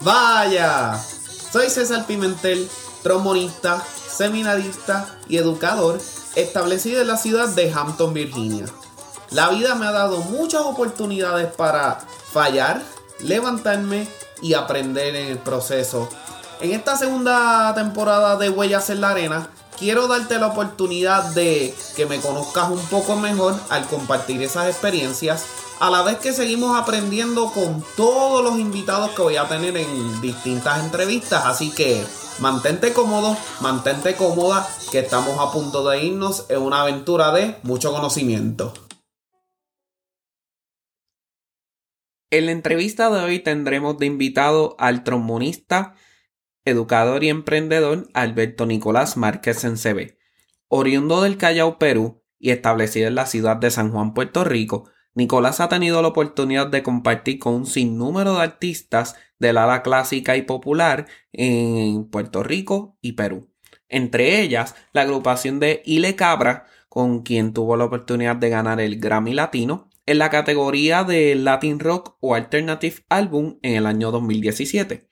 Vaya, soy César Pimentel, trombonista, seminarista y educador establecido en la ciudad de Hampton, Virginia. La vida me ha dado muchas oportunidades para fallar, levantarme y aprender en el proceso. En esta segunda temporada de Huellas en la Arena, quiero darte la oportunidad de que me conozcas un poco mejor al compartir esas experiencias a la vez que seguimos aprendiendo con todos los invitados que voy a tener en distintas entrevistas. Así que mantente cómodo, mantente cómoda, que estamos a punto de irnos en una aventura de mucho conocimiento. En la entrevista de hoy tendremos de invitado al trombonista, educador y emprendedor Alberto Nicolás Márquez CB. Oriundo del Callao, Perú, y establecido en la ciudad de San Juan, Puerto Rico, Nicolás ha tenido la oportunidad de compartir con un sinnúmero de artistas del ala clásica y popular en Puerto Rico y Perú. Entre ellas, la agrupación de Ile Cabra, con quien tuvo la oportunidad de ganar el Grammy Latino en la categoría de Latin Rock o Alternative Album en el año 2017.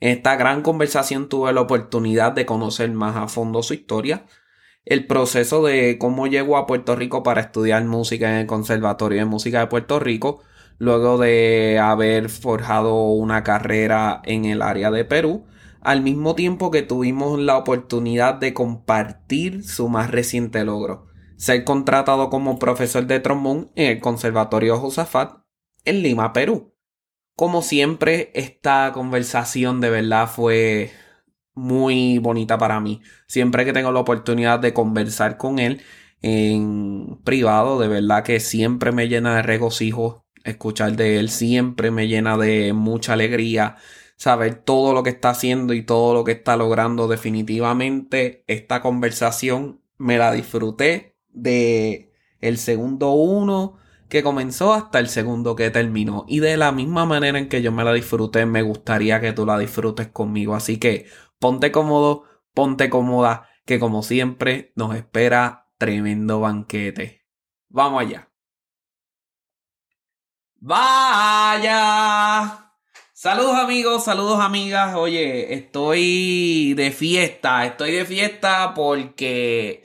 En esta gran conversación tuve la oportunidad de conocer más a fondo su historia, el proceso de cómo llegó a Puerto Rico para estudiar música en el Conservatorio de Música de Puerto Rico, luego de haber forjado una carrera en el área de Perú, al mismo tiempo que tuvimos la oportunidad de compartir su más reciente logro, ser contratado como profesor de trombón en el Conservatorio Josafat en Lima, Perú. Como siempre, esta conversación de verdad fue muy bonita para mí. Siempre que tengo la oportunidad de conversar con él en privado, de verdad que siempre me llena de regocijo escuchar de él, siempre me llena de mucha alegría saber todo lo que está haciendo y todo lo que está logrando. Definitivamente esta conversación me la disfruté de el segundo uno que comenzó hasta el segundo que terminó. Y de la misma manera en que yo me la disfruté, me gustaría que tú la disfrutes conmigo. Así que ponte cómodo, ponte cómoda, que como siempre nos espera tremendo banquete. Vamos allá. Vaya. Saludos amigos, saludos amigas. Oye, estoy de fiesta, estoy de fiesta porque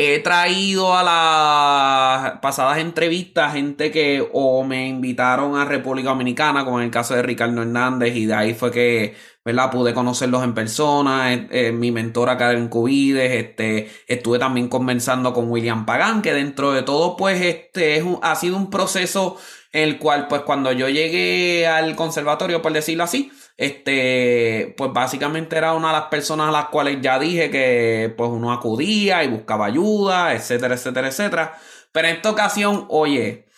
he traído a las pasadas entrevistas gente que o me invitaron a República Dominicana, como en el caso de Ricardo Hernández, y de ahí fue que ¿verdad? Pude conocerlos en persona, eh, eh, mi mentora Karen Cubides, este, estuve también conversando con William Pagán, que dentro de todo, pues, este, es ha sido un proceso el cual, pues, cuando yo llegué al conservatorio, por decirlo así, este, pues básicamente era una de las personas a las cuales ya dije que, pues, uno acudía y buscaba ayuda, etcétera, etcétera, etcétera. Pero en esta ocasión, oye,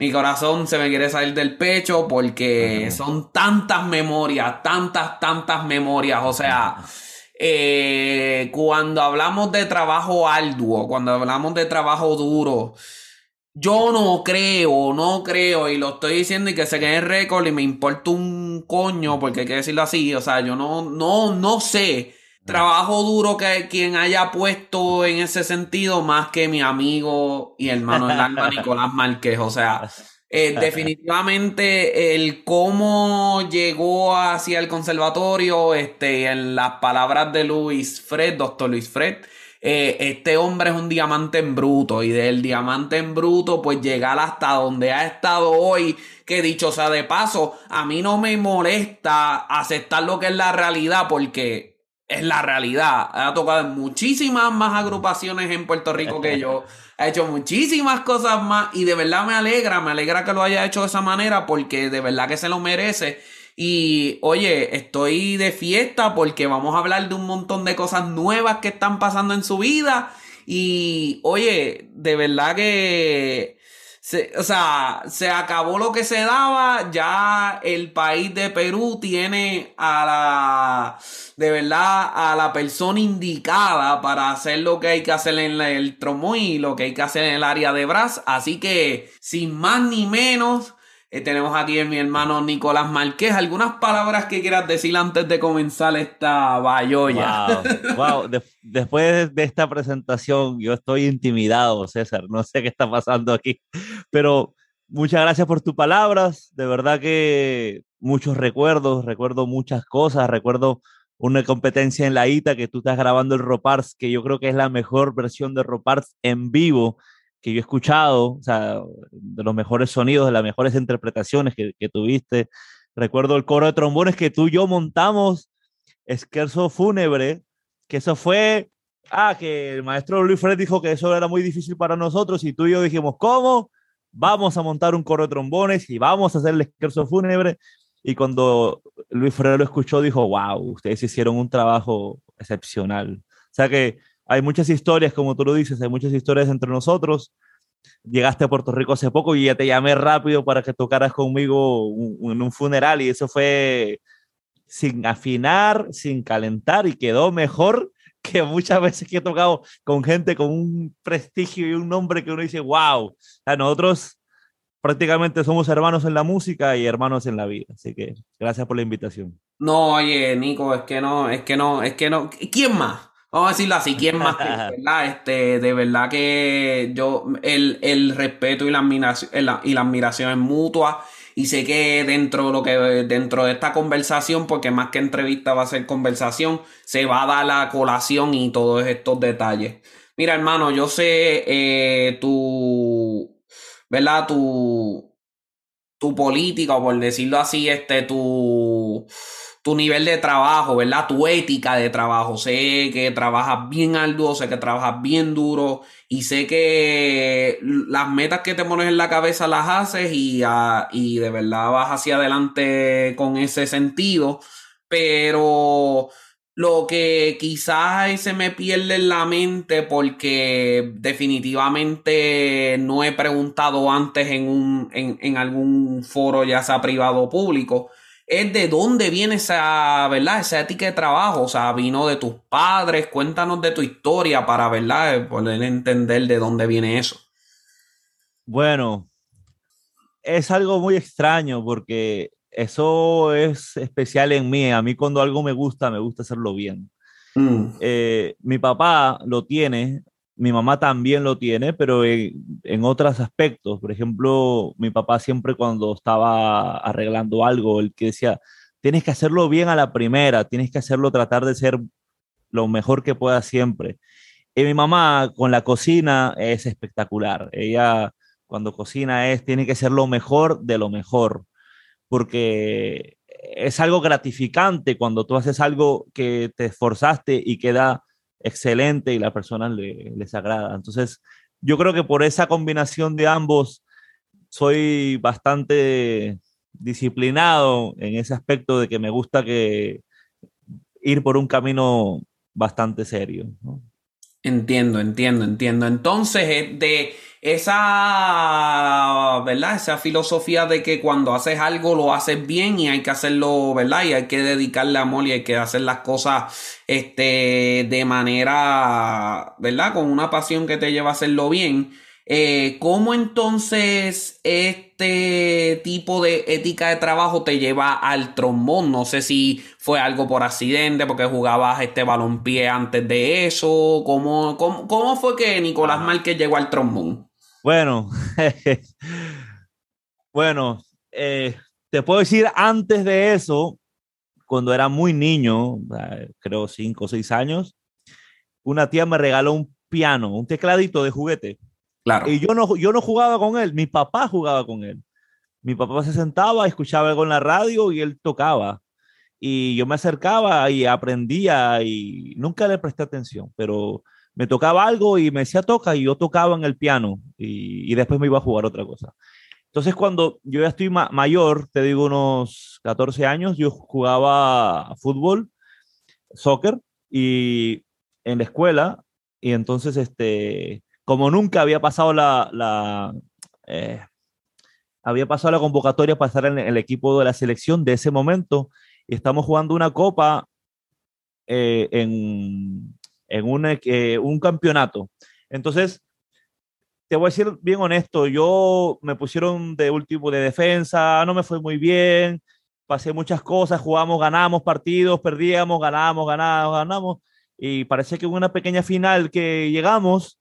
mi corazón se me quiere salir del pecho porque son tantas memorias, tantas, tantas memorias. O sea, eh, cuando hablamos de trabajo arduo, cuando hablamos de trabajo duro, yo no creo, no creo, y lo estoy diciendo y que se quede en récord y me importa un coño, porque hay que decirlo así, o sea, yo no, no, no sé trabajo duro que quien haya puesto en ese sentido más que mi amigo y hermano del alma Nicolás Márquez. O sea, eh, definitivamente el cómo llegó hacia el conservatorio, este, en las palabras de Luis Fred, doctor Luis Fred, eh, este hombre es un diamante en bruto y del diamante en bruto pues llegar hasta donde ha estado hoy, que dicho sea de paso, a mí no me molesta aceptar lo que es la realidad porque es la realidad. Ha tocado en muchísimas más agrupaciones en Puerto Rico que yo. Ha hecho muchísimas cosas más y de verdad me alegra, me alegra que lo haya hecho de esa manera porque de verdad que se lo merece. Y oye, estoy de fiesta porque vamos a hablar de un montón de cosas nuevas que están pasando en su vida. Y oye, de verdad que o sea, se acabó lo que se daba, ya el país de Perú tiene a la, de verdad, a la persona indicada para hacer lo que hay que hacer en el trombón y lo que hay que hacer en el área de brass, así que, sin más ni menos, eh, tenemos aquí a mi hermano Nicolás Marqués. ¿Algunas palabras que quieras decir antes de comenzar esta bayoya? Wow, después de esta presentación yo estoy intimidado, César. No sé qué está pasando aquí, pero muchas gracias por tus palabras. De verdad que muchos recuerdos, recuerdo muchas cosas, recuerdo una competencia en la ITA que tú estás grabando el Ropars, que yo creo que es la mejor versión de Ropars en vivo que yo he escuchado, o sea, de los mejores sonidos, de las mejores interpretaciones que, que tuviste. Recuerdo el coro de trombones que tú y yo montamos, Esquerzo Fúnebre, que eso fue, ah, que el maestro Luis Fred dijo que eso era muy difícil para nosotros y tú y yo dijimos, ¿cómo? Vamos a montar un coro de trombones y vamos a hacer el Esquerzo Fúnebre. Y cuando Luis Fred lo escuchó, dijo, wow, ustedes hicieron un trabajo excepcional. O sea que hay muchas historias, como tú lo dices, hay muchas historias entre nosotros. Llegaste a Puerto Rico hace poco y ya te llamé rápido para que tocaras conmigo en un funeral y eso fue sin afinar, sin calentar y quedó mejor que muchas veces que he tocado con gente con un prestigio y un nombre que uno dice, wow, a nosotros prácticamente somos hermanos en la música y hermanos en la vida. Así que gracias por la invitación. No, oye, Nico, es que no, es que no, es que no. ¿Quién más? Vamos a decirlo así, ¿quién más? ¿verdad? Este, de verdad que yo, el, el respeto y la, admiración, y la admiración es mutua. Y sé que dentro de lo que dentro de esta conversación, porque más que entrevista va a ser conversación, se va a dar la colación y todos estos detalles. Mira, hermano, yo sé eh, tu, ¿verdad? Tu, tu política, o por decirlo así, este, tu tu nivel de trabajo, ¿verdad? Tu ética de trabajo. Sé que trabajas bien arduo, sé que trabajas bien duro y sé que las metas que te pones en la cabeza las haces y, ah, y de verdad vas hacia adelante con ese sentido. Pero lo que quizás se me pierde en la mente porque definitivamente no he preguntado antes en, un, en, en algún foro, ya sea privado o público es de dónde viene esa, ¿verdad? Esa ética de trabajo. O sea, vino de tus padres. Cuéntanos de tu historia para, ¿verdad? Poder entender de dónde viene eso. Bueno, es algo muy extraño porque eso es especial en mí. A mí cuando algo me gusta, me gusta hacerlo bien. Mm. Eh, mi papá lo tiene, mi mamá también lo tiene, pero en, otros aspectos. Por ejemplo, mi papá siempre cuando estaba arreglando algo, él que decía, tienes que hacerlo bien a la primera, tienes que hacerlo, tratar de ser lo mejor que pueda siempre. Y mi mamá con la cocina es espectacular. Ella cuando cocina es, tiene que ser lo mejor de lo mejor, porque es algo gratificante cuando tú haces algo que te esforzaste y queda excelente y la persona le, les agrada. Entonces, yo creo que por esa combinación de ambos, soy bastante disciplinado en ese aspecto de que me gusta que ir por un camino bastante serio. Entiendo, entiendo, entiendo. Entonces, eh, de esa, ¿verdad? Esa filosofía de que cuando haces algo lo haces bien y hay que hacerlo, ¿verdad? Y hay que dedicarle amor y hay que hacer las cosas, este, de manera, ¿verdad? Con una pasión que te lleva a hacerlo bien. Eh, ¿Cómo entonces este tipo de ética de trabajo te lleva al trombón? No sé si fue algo por accidente, porque jugabas este balonpié antes de eso. ¿Cómo, cómo, fue que Nicolás. Márquez llegó al trombón? Bueno, bueno, eh, te puedo decir antes de eso, cuando era muy niño, creo cinco o seis años, una tía me regaló un piano, un tecladito de juguete. Y yo no, yo no jugaba con él, mi papá jugaba con él. Mi papá se sentaba, escuchaba en la radio y él tocaba. Y yo me acercaba y aprendía y nunca le presté atención, pero me tocaba algo y me decía toca y yo tocaba en el piano y, después me iba a jugar otra cosa. Entonces cuando yo ya estoy mayor, te digo unos 14 años, yo jugaba fútbol, soccer y en la escuela y entonces este, como nunca había pasado la, eh, había pasado la convocatoria para estar en el equipo de la selección de ese momento y estamos jugando una copa eh, en, en eh, un campeonato. Entonces, te voy a decir bien honesto, yo me pusieron de último de defensa, no me fue muy bien, pasé muchas cosas, jugamos, ganamos partidos, perdíamos, ganamos, ganamos, ganamos, y parece que una pequeña final que llegamos,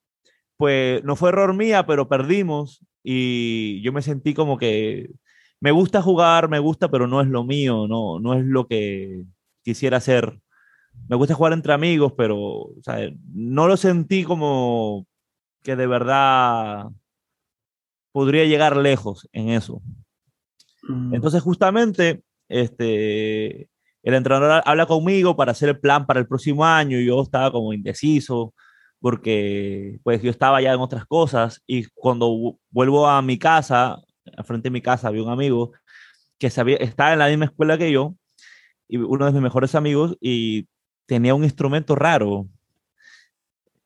pues no fue error mía, pero perdimos, y yo me sentí como que me gusta jugar, me gusta, pero no es lo mío, no, no es lo que quisiera hacer. Me gusta jugar entre amigos, pero no lo sentí como que de verdad podría llegar lejos en eso. Mm. Entonces, justamente, este, el entrenador habla conmigo para hacer el plan para el próximo año y yo estaba como indeciso porque pues yo estaba ya en otras cosas y cuando vuelvo a mi casa, al frente de mi casa había un amigo que sabía, estaba en la misma escuela que yo y uno de mis mejores amigos y tenía un instrumento raro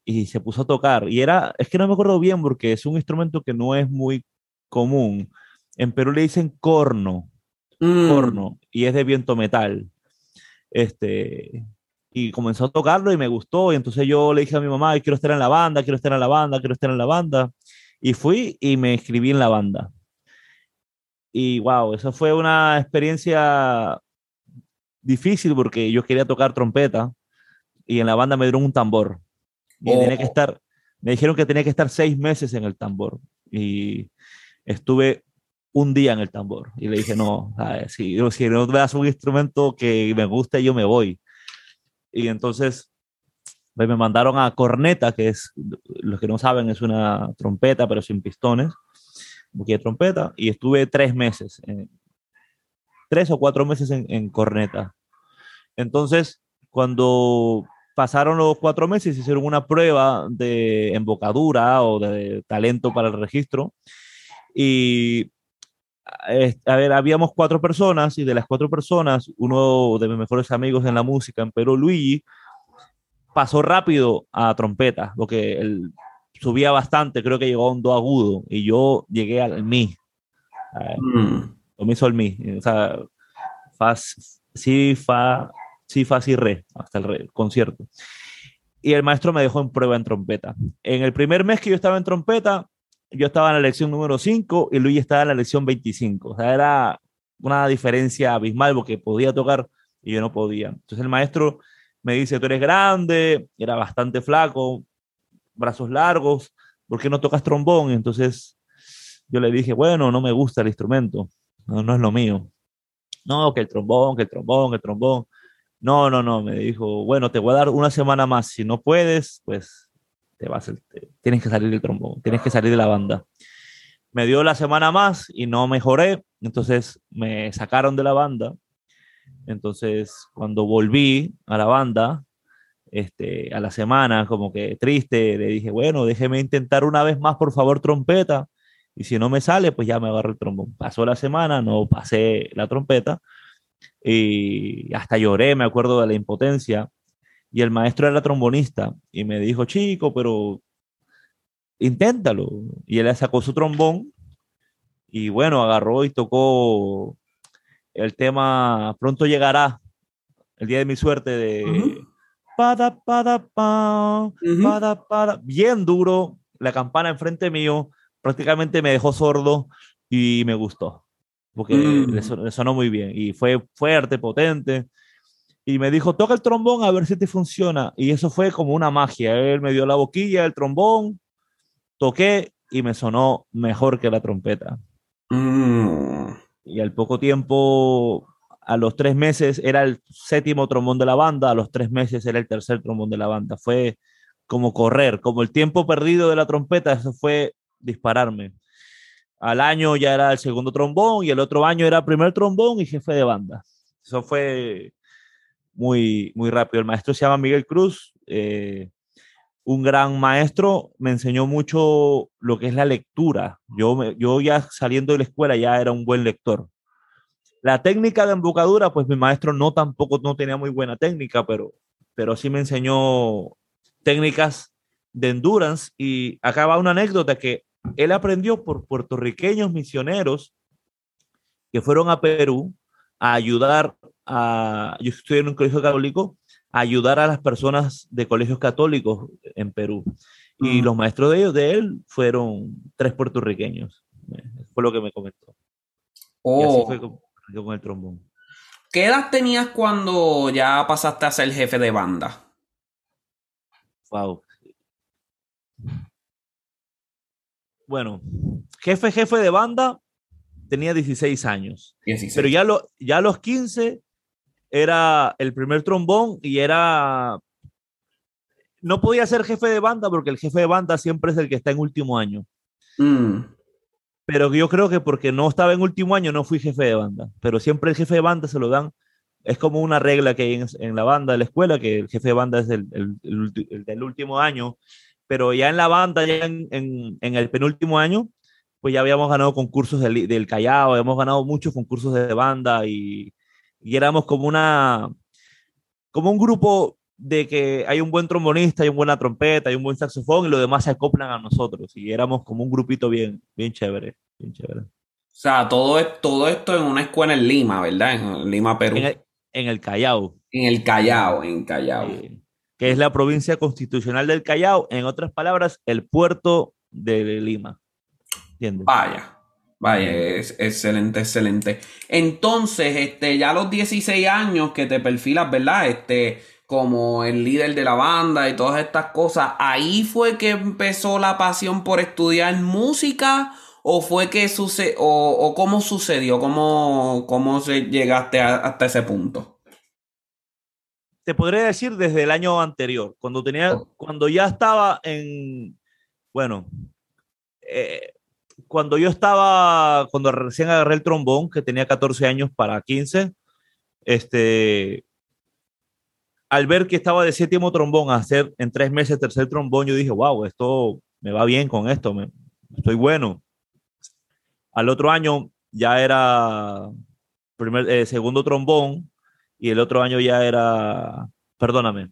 y se puso a tocar y era, es que no me acuerdo bien porque es un instrumento que no es muy común. En Perú le dicen corno, mm. corno y es de viento metal. Este, y comenzó a tocarlo y me gustó. Y entonces yo le dije a mi mamá, quiero estar en la banda, quiero estar en la banda, quiero estar en la banda. Y fui y me escribí en la banda. Y wow, eso fue una experiencia difícil porque yo quería tocar trompeta y en la banda me dieron un tambor. Y tenía que oh. estar, me dijeron que tenía que estar seis meses en el tambor. Y estuve un día en el tambor. Y le dije, no, si, si no me das un instrumento que me guste, yo me voy. Y entonces me mandaron a corneta, que es, los que no saben, es una trompeta, pero sin pistones, de trompeta, y estuve tres meses, tres o cuatro meses en, en, corneta. Entonces, cuando pasaron los cuatro meses, hicieron una prueba de embocadura o de talento para el registro, y a ver, habíamos cuatro personas y de las cuatro personas, uno de mis mejores amigos en la música, en Perú, Luigi, pasó rápido a trompeta, porque él subía bastante, creo que llegó a un do agudo y yo llegué al mi. Mm. Lo mi, sol, mi. O sea, fa, si, fa, si, fa, si, re, hasta el, re, el concierto. Y el maestro me dejó en prueba en trompeta. En el primer mes que yo estaba en trompeta, yo estaba en la lección número 5 y Luis estaba en la lección 25. O sea, era una diferencia abismal porque podía tocar y yo no podía. Entonces el maestro me dice, tú eres grande, era bastante flaco, brazos largos, ¿por qué no tocas trombón? entonces yo le dije, bueno, no me gusta el instrumento, no, no es lo mío. No, que el trombón, que el trombón, que el trombón. No, no, no, me dijo, bueno, te voy a dar una semana más, si no puedes, pues te vas, tienes que salir del trombón, tienes que salir de la banda. Me dio la semana más y no mejoré, entonces me sacaron de la banda. Entonces, cuando volví a la banda, este, a la semana, como que triste, le dije, bueno, déjeme intentar una vez más, por favor, trompeta. Y si no me sale, pues ya me agarro el trombón. Pasó la semana, no pasé la trompeta. Y hasta lloré, me acuerdo de la impotencia y el maestro era trombonista y me dijo, chico, pero inténtalo. Y él sacó su trombón y bueno, agarró y tocó el tema Pronto llegará, el día de mi suerte de... pada, pada, pada, bien duro, la campana enfrente mío, prácticamente me dejó sordo y me gustó, porque mm. le, sonó muy bien y fue fuerte, potente y me dijo, toca el trombón a ver si te funciona. Y eso fue como una magia. Él me dio la boquilla, el trombón, toqué y me sonó mejor que la trompeta. Mm. Y al poco tiempo, a los tres meses, era el séptimo trombón de la banda, a los tres meses era el tercer trombón de la banda. Fue como correr, como el tiempo perdido de la trompeta, eso fue dispararme. Al año ya era el segundo trombón y el otro año era primer trombón y jefe de banda. Eso fue muy, muy rápido. El maestro se llama Miguel Cruz, eh, un gran maestro, me enseñó mucho lo que es la lectura. Yo, yo ya saliendo de la escuela ya era un buen lector. La técnica de embocadura, pues mi maestro no tampoco no tenía muy buena técnica, pero, pero sí me enseñó técnicas de endurance. Y acá una anécdota que él aprendió por puertorriqueños misioneros que fueron a Perú a ayudar yo estoy en un colegio católico, a ayudar a las personas de colegios católicos en Perú. Y mm. los maestros de ellos, de él, fueron tres puertorriqueños. Fue lo que me comentó. Y así fue oh. con, el trombón. ¿Qué edad tenías cuando ya pasaste a ser jefe de banda? Wow. Bueno, jefe, jefe de banda, tenía 16 años. 16. Pero ya, lo, ya a los 15 era el primer trombón y era... No podía ser jefe de banda porque el jefe de banda siempre es el que está en último año. Mm. Pero yo creo que porque no estaba en último año no fui jefe de banda. Pero siempre el jefe de banda se lo dan. Es como una regla que hay en, en la banda de la escuela, que el jefe de banda es el, el, el, el del último año. Pero ya en la banda, ya en, en, en el penúltimo año, pues ya habíamos ganado concursos del, del Callao, habíamos ganado muchos concursos de banda y, y éramos como una, como un grupo de que hay un buen trombonista, hay una buena trompeta, hay un buen saxofón y los demás se acoplan a nosotros. Y éramos como un grupito bien, bien chévere, bien chévere. O sea, todo, todo esto en una escuela en Lima, ¿verdad? En Lima, Perú. En el, en el Callao. En el Callao, en Callao. Que es la provincia constitucional del Callao. En otras palabras, el puerto de Lima. ¿Entiendes? Vaya, vaya, es excelente, excelente. Entonces, este, ya a los 16 años que te perfilas, ¿verdad? Este, como el líder de la banda y todas estas cosas, ¿ahí fue que empezó la pasión por estudiar música? ¿O fue que sucedió? O, o, cómo sucedió? ¿Cómo, cómo se llegaste a, hasta ese punto? Te podría decir desde el año anterior, cuando tenía, oh. cuando ya estaba en, bueno, eh, cuando yo estaba, cuando recién agarré el trombón, que tenía 14 años para 15, este, al ver que estaba de séptimo trombón a hacer en tres meses tercer trombón, yo dije, wow, esto me va bien con esto, me, estoy bueno. Al otro año ya era primer, eh, segundo trombón y el otro año ya era, perdóname,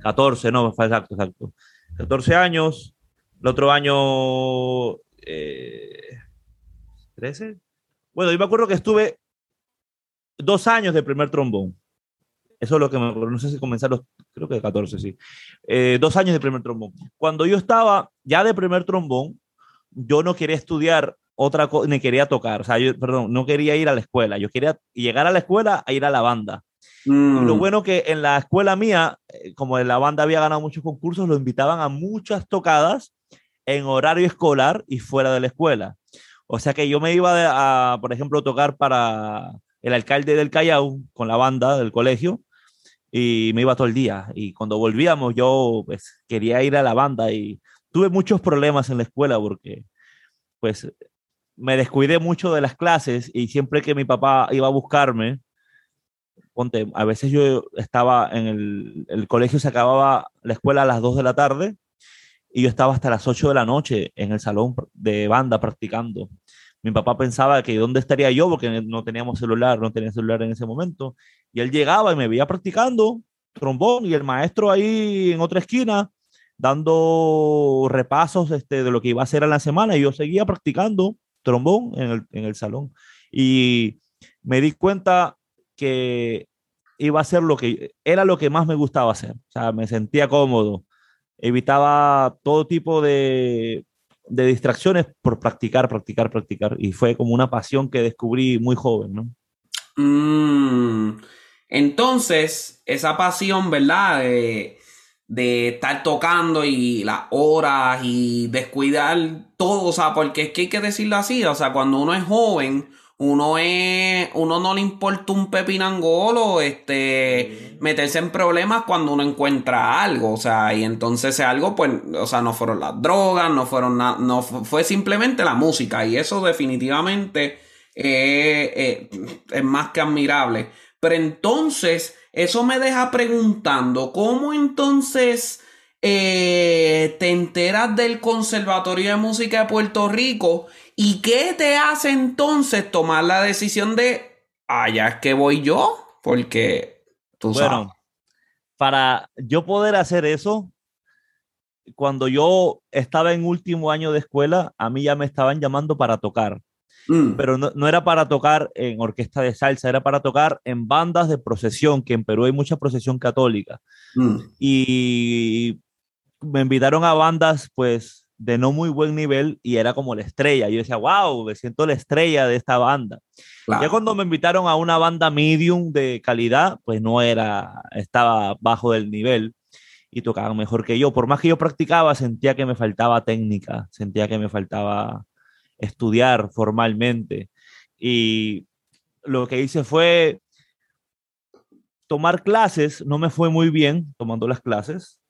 14, no, exacto, exacto. 14 años, el otro año, eh, 13. Bueno, yo me acuerdo que estuve dos años de primer trombón. Eso es lo que me acuerdo. No sé si comenzaron, creo que 14, sí. Eh, dos años de primer trombón. Cuando yo estaba ya de primer trombón, yo no quería estudiar otra cosa, ni quería tocar. O sea, yo, perdón, no quería ir a la escuela. Yo quería llegar a la escuela a ir a la banda. Mm. Lo bueno que en la escuela mía, eh, como la banda había ganado muchos concursos, lo invitaban a muchas tocadas en horario escolar y fuera de la escuela. O sea que yo me iba a, por ejemplo, tocar para el alcalde del Callao con la banda del colegio y me iba todo el día. Y cuando volvíamos yo pues quería ir a la banda y tuve muchos problemas en la escuela porque pues me descuidé mucho de las clases y siempre que mi papá iba a buscarme, ponte, a veces yo estaba en el, el colegio, se acababa la escuela a las 2 de la tarde y yo estaba hasta las 8 de la noche en el salón de banda practicando. Mi papá pensaba que dónde estaría yo porque no teníamos celular, no tenía celular en ese momento. Y él llegaba y me veía practicando trombón y el maestro ahí en otra esquina dando repasos este, de lo que iba a hacer en la semana y yo seguía practicando trombón en el, en el salón. Y me di cuenta que iba a ser lo que era lo que más me gustaba hacer. O sea, me sentía cómodo evitaba todo tipo de, de, distracciones por practicar, practicar, practicar. Y fue como una pasión que descubrí muy joven, ¿no? Mm. Entonces, esa pasión, ¿verdad? De, de, estar tocando y las horas y descuidar todo, o sea, porque es que hay que decirlo así, o sea, cuando uno es joven, uno es, uno no le importa un pepinangolo, este, meterse en problemas cuando uno encuentra algo, o sea, y entonces ese algo, pues, o sea, no fueron las drogas, no fueron nada, no fue simplemente la música, y eso definitivamente eh, eh, es más que admirable. Pero entonces, eso me deja preguntando, ¿cómo entonces eh, te enteras del Conservatorio de Música de Puerto Rico? ¿Y qué te hace entonces tomar la decisión de, allá es que voy yo? Porque tú bueno, sabes. Para yo poder hacer eso, cuando yo estaba en último año de escuela, a mí ya me estaban llamando para tocar. Mm. Pero no, no, era para tocar en orquesta de salsa, era para tocar en bandas de procesión, que en Perú hay mucha procesión católica. Mm. Y me invitaron a bandas, pues, de no muy buen nivel y era como la estrella. Yo decía, wow, me siento la estrella de esta banda. Claro. Ya cuando me invitaron a una banda medium de calidad, pues no era, estaba bajo del nivel. y tocaban mejor que yo. Por más que yo practicaba, sentía que me faltaba técnica, sentía que me faltaba estudiar formalmente. Y lo que hice fue tomar clases, no me fue muy bien tomando las clases,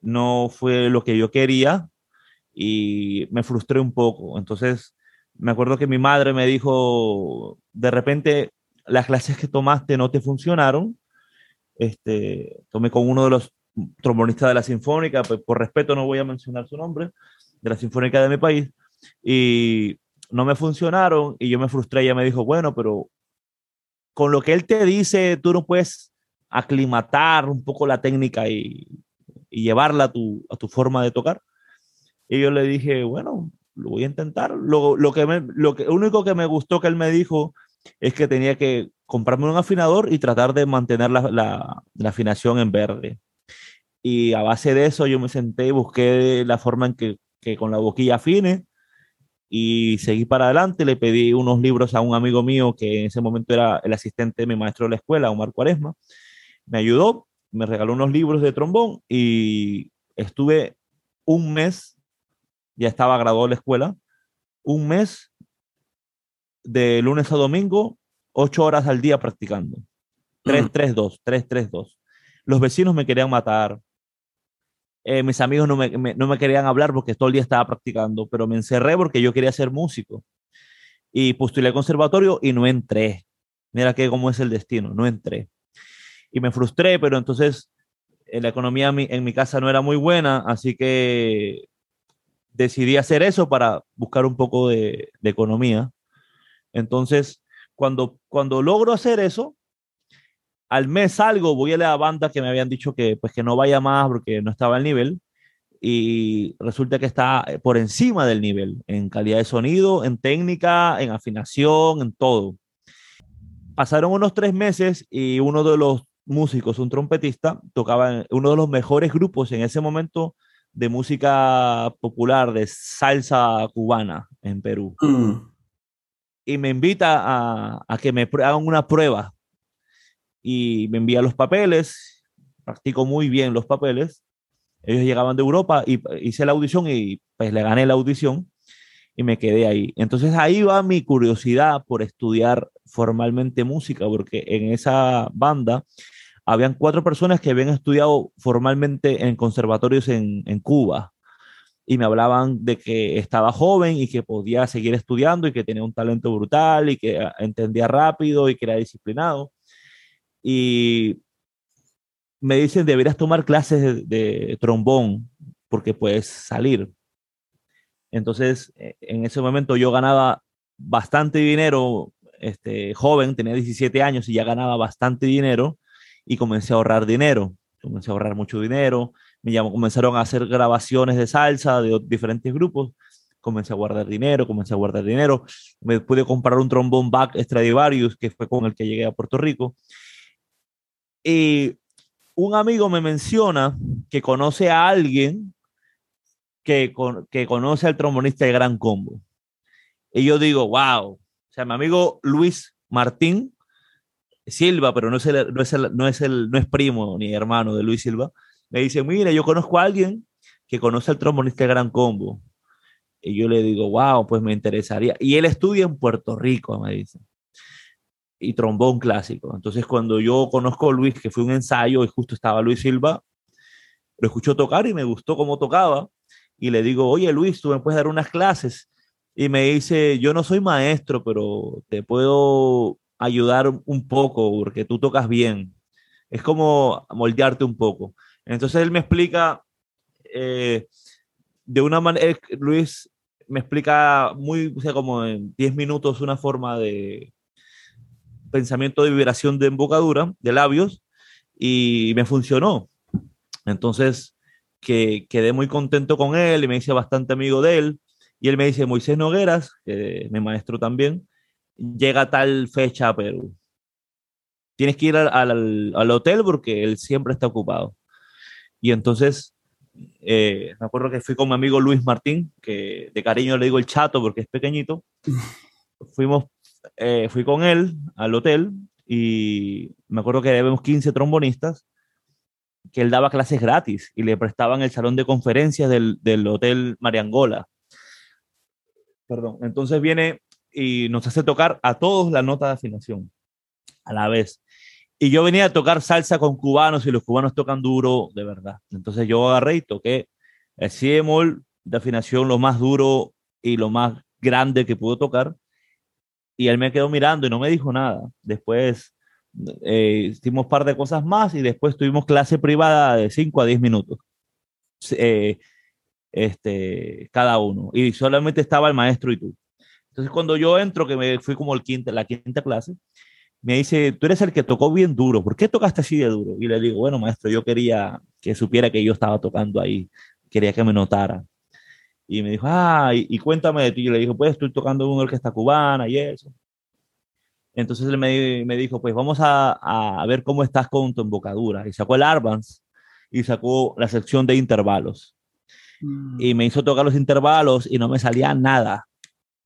no fue lo que yo quería y me frustré un poco. Entonces, me acuerdo que mi madre me dijo, de repente las clases que tomaste no te funcionaron. Este, tomé con uno de los trombonistas de la Sinfónica, pues por respeto no voy a mencionar su nombre, de la Sinfónica de mi país, y no me funcionaron y yo me frustré. Ella me dijo, bueno, pero con lo que él te dice, tú no puedes aclimatar un poco la técnica y, y llevarla a tu, a tu forma de tocar. Y yo le dije, bueno, lo voy a intentar. Lo, lo que lo que, único que me gustó que él me dijo es que tenía que comprarme un afinador y tratar de mantener la, la, la afinación en verde. Y a base de eso yo me senté y busqué la forma en que, que con la boquilla afine y seguí para adelante. Le pedí unos libros a un amigo mío que en ese momento era el asistente de mi maestro de la escuela, Omar Cuaresma. Me ayudó, me regaló unos libros de trombón y estuve un mes, ya estaba graduado de la escuela, un mes de lunes a domingo, ocho horas al día practicando. 3-3-2, 3-3-2. Los vecinos me querían matar, eh, mis amigos no me, me, no me querían hablar porque todo el día estaba practicando, pero me encerré porque yo quería ser músico. Y postulé al conservatorio y no entré. Mira que cómo es el destino, no entré. Y me frustré, pero entonces eh, la economía en mi, en mi casa no era muy buena, así que decidí hacer eso para buscar un poco de, economía. Entonces, cuando, cuando logro hacer eso, al mes salgo, voy a la banda que me habían dicho que pues que no vaya más porque no estaba al nivel y resulta que está eh, por encima del nivel en calidad de sonido, en técnica, en afinación, en todo. Pasaron unos tres meses y uno de los músicos, un trompetista, tocaba en uno de los mejores grupos en ese momento de música popular, de salsa cubana en Perú. Mm. Y me invita a, a que me hagan una prueba y me envía los papeles, practico muy bien los papeles. Ellos llegaban de Europa y hice la audición y pues le gané la audición y me quedé ahí. Entonces ahí va mi curiosidad por estudiar formalmente música, porque en esa banda habían cuatro personas que habían estudiado formalmente en conservatorios en, en Cuba y me hablaban de que estaba joven y que podía seguir estudiando y que tenía un talento brutal y que entendía rápido y que era disciplinado y me dicen, deberías tomar clases de, trombón porque puedes salir. Entonces, e, en ese momento yo ganaba bastante dinero, este, joven, tenía 17 años y ya ganaba bastante dinero y comencé a ahorrar dinero. Comencé a ahorrar mucho dinero, me llamó, comenzaron a hacer grabaciones de salsa de diferentes grupos, comencé a guardar dinero, comencé a guardar dinero, me pude comprar un trombón back Stradivarius, que fue con el que llegué a Puerto Rico, y un amigo me menciona que conoce a alguien que, que conoce al trombonista de Gran Combo. Y yo digo, wow. O sea, mi amigo Luis Martín Silva, pero no es, el, no, es el, no, es el, no es primo ni hermano de Luis Silva, me dice, mira, yo conozco a alguien que conoce al trombonista Gran Combo. Y yo le digo, wow, pues me interesaría. Y él estudia en Puerto Rico, me dice y trombón clásico. Entonces, cuando yo conozco a Luis, que fue un ensayo y justo estaba Luis Silva, lo escucho tocar y me gustó cómo tocaba. Y le digo, oye Luis, tú me puedes dar unas clases. Y me dice, yo no soy maestro, pero te puedo ayudar un poco porque tú tocas bien. Es como moldearte un poco. Entonces él me explica eh, de una manera, Luis me explica muy, o como en 10 minutos una forma de, pensamiento de vibración de embocadura, de labios, y me funcionó. Entonces, que quedé muy contento con él y me hice bastante amigo de él. Y él me dice, Moisés Nogueras, que mi maestro también, llega tal fecha a Perú. Tienes que ir al, al, al hotel porque él siempre está ocupado. Y entonces, eh, me acuerdo que fui con mi amigo Luis Martín, que de cariño le digo el chato porque es pequeñito. Fuimos eh, fui con él al hotel y me acuerdo que debemos 15 trombonistas que él daba clases gratis y le prestaban el salón de conferencias del, del Hotel Mariangola. Perdón, entonces viene y nos hace tocar a todos la nota de afinación a la vez. Y yo venía a tocar salsa con cubanos y los cubanos tocan duro de verdad. Entonces yo agarré y toqué el si bemol de afinación lo más duro y lo más grande que pudo tocar. Y él me quedó mirando y no me dijo nada. Después eh, hicimos un par de cosas más y después tuvimos clase privada de 5 a 10 minutos. Eh, este, cada uno. Y solamente estaba el maestro y tú. Entonces cuando yo entro, que me fui como el quinta, la quinta clase, me dice, tú eres el que tocó bien duro, ¿por qué tocaste así de duro? Y le digo, bueno, maestro, yo quería que supiera que yo estaba tocando ahí, quería que me notara. Y me dijo, ah, y, cuéntame de ti. Y le dije, pues estoy tocando una orquesta cubana y eso. Entonces él me, me dijo, pues vamos a, a, ver cómo estás con tu embocadura. Y sacó el Arvans y sacó la sección de intervalos. Mm. Y me hizo tocar los intervalos y no me salía nada,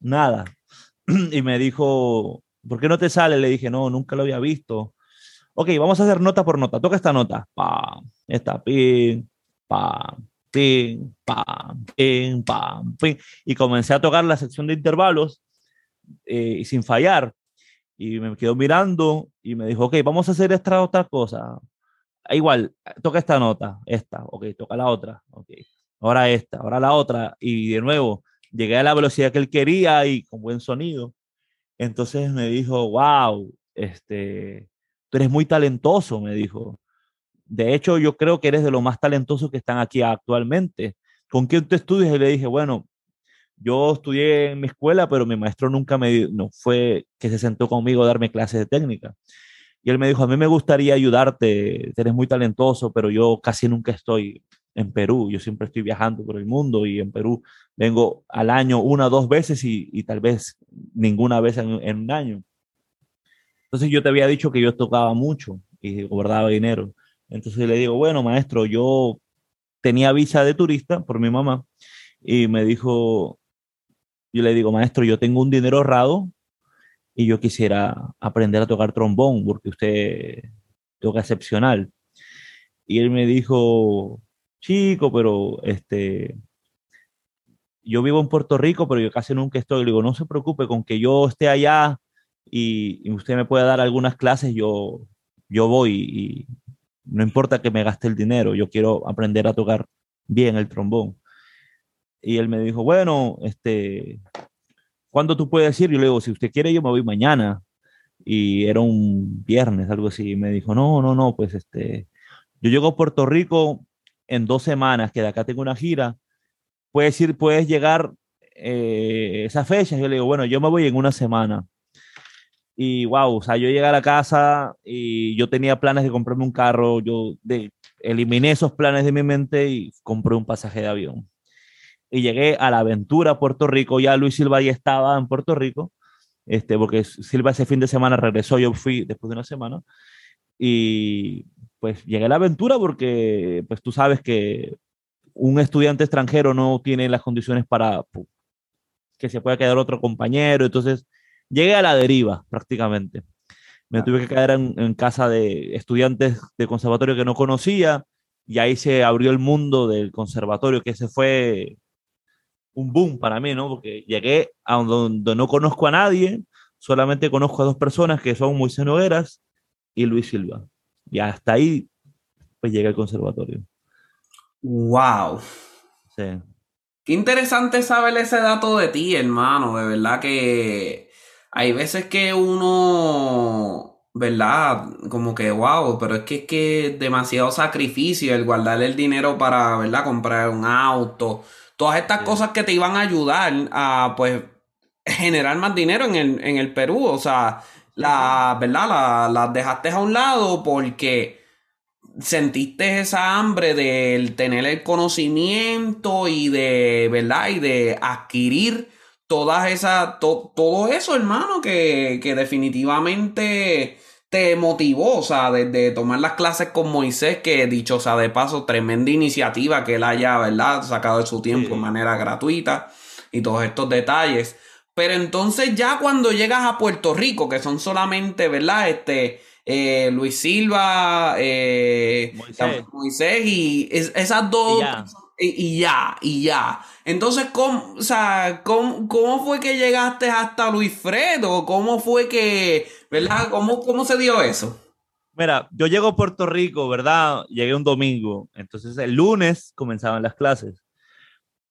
nada. y me dijo, ¿por qué no te sale? Le dije, no, nunca lo había visto. Ok, vamos a hacer nota por nota. Toca esta nota. Pam, esta, pin, pam, pin, pam, pin, pam. Y comencé a tocar la sección de intervalos eh, sin fallar. Y me quedó mirando y me dijo, ok, vamos a hacer esta otra cosa. Ah, igual, toca esta nota, esta, ok, toca la otra, ok. Ahora esta, ahora la otra. Y de nuevo, llegué a la velocidad que él quería y con buen sonido. Entonces me dijo, wow, este, tú eres muy talentoso, me dijo. De hecho, yo creo que eres de los más talentosos que están aquí actualmente. ¿Con quién tú estudias? Y le dije, bueno, yo estudié en mi escuela, pero mi maestro nunca me no fue que se sentó conmigo a darme clases de técnica. Y él me dijo, a mí me gustaría ayudarte, eres muy talentoso, pero yo casi nunca estoy en Perú. Yo siempre estoy viajando por el mundo y en Perú vengo al año una o dos veces y, y tal vez ninguna vez en, en, un año. Entonces yo te había dicho que yo tocaba mucho y guardaba dinero. Entonces le digo, bueno, maestro, yo tenía visa de turista por mi mamá y me dijo, yo le digo, maestro, yo tengo un dinero ahorrado y yo quisiera aprender a tocar trombón porque usted toca excepcional. Y él me dijo, chico, pero este, yo vivo en Puerto Rico, pero yo casi nunca estoy. Le digo, no se preocupe con que yo esté allá y, usted me pueda dar algunas clases, yo, yo voy y no importa que me gaste el dinero, yo quiero aprender a tocar bien el trombón. Y él me dijo, bueno, este, ¿cuándo tú puedes ir? Yo le digo, si usted quiere, yo me voy mañana. Y era un viernes, algo así. Y me dijo, no, no, no, pues este, yo llego a Puerto Rico en dos semanas, que de acá tengo una gira, puedes ir, puedes llegar eh, esa fecha. Yo le digo, bueno, yo me voy en una semana. Y wow, o sea, yo llegué a la casa y yo tenía planes de comprarme un carro, yo de, eliminé esos planes de mi mente y compré un pasaje de avión. Y llegué a la aventura Puerto Rico, ya Luis Silva ya estaba en Puerto Rico, este, porque Silva ese fin de semana regresó, yo fui después de una semana. Y pues llegué a la aventura porque pues tú sabes que un estudiante extranjero no tiene las condiciones para que se pueda quedar otro compañero, entonces llegué a la deriva prácticamente. Me tuve que quedar en, en, casa de estudiantes de conservatorio que no conocía y ahí se abrió el mundo del conservatorio, que ese fue un boom para mí, ¿no? Porque llegué a donde no conozco a nadie, solamente conozco a dos personas que son Moisés Nogueras y Luis Silva. Y hasta ahí, pues llega al conservatorio. ¡Wow! Sí. Qué interesante saber ese dato de ti, hermano. De verdad que hay veces que uno, ¿verdad? Como que, wow, pero es que es que demasiado sacrificio el guardar el dinero para, ¿verdad? Comprar un auto. Todas estas cosas que te iban a ayudar a, pues, generar más dinero en el, en el Perú. O sea, la, ¿verdad? Las dejaste a un lado porque sentiste esa hambre de tener el conocimiento y de, ¿verdad? Y de adquirir todas esas, todo eso, hermano, que, que, definitivamente te motivó, o sea, desde tomar las clases con Moisés, que dicho sea de paso, tremenda iniciativa que él haya, ¿verdad? Sacado de su tiempo de manera gratuita y todos estos detalles. Pero entonces ya cuando llegas a Puerto Rico, que son solamente, ¿verdad? Este, eh, Luis Silva, eh, Moisés. Moisés y es- esas dos Y ya. y, y ya, y ya. Entonces, ¿cómo, o sea, ¿cómo, cómo fue que llegaste hasta Luis Fred? ¿O cómo fue que, verdad? ¿Cómo, cómo se dio eso? Mira, yo llego a Puerto Rico, ¿verdad? Llegué un domingo, entonces el lunes comenzaban las clases.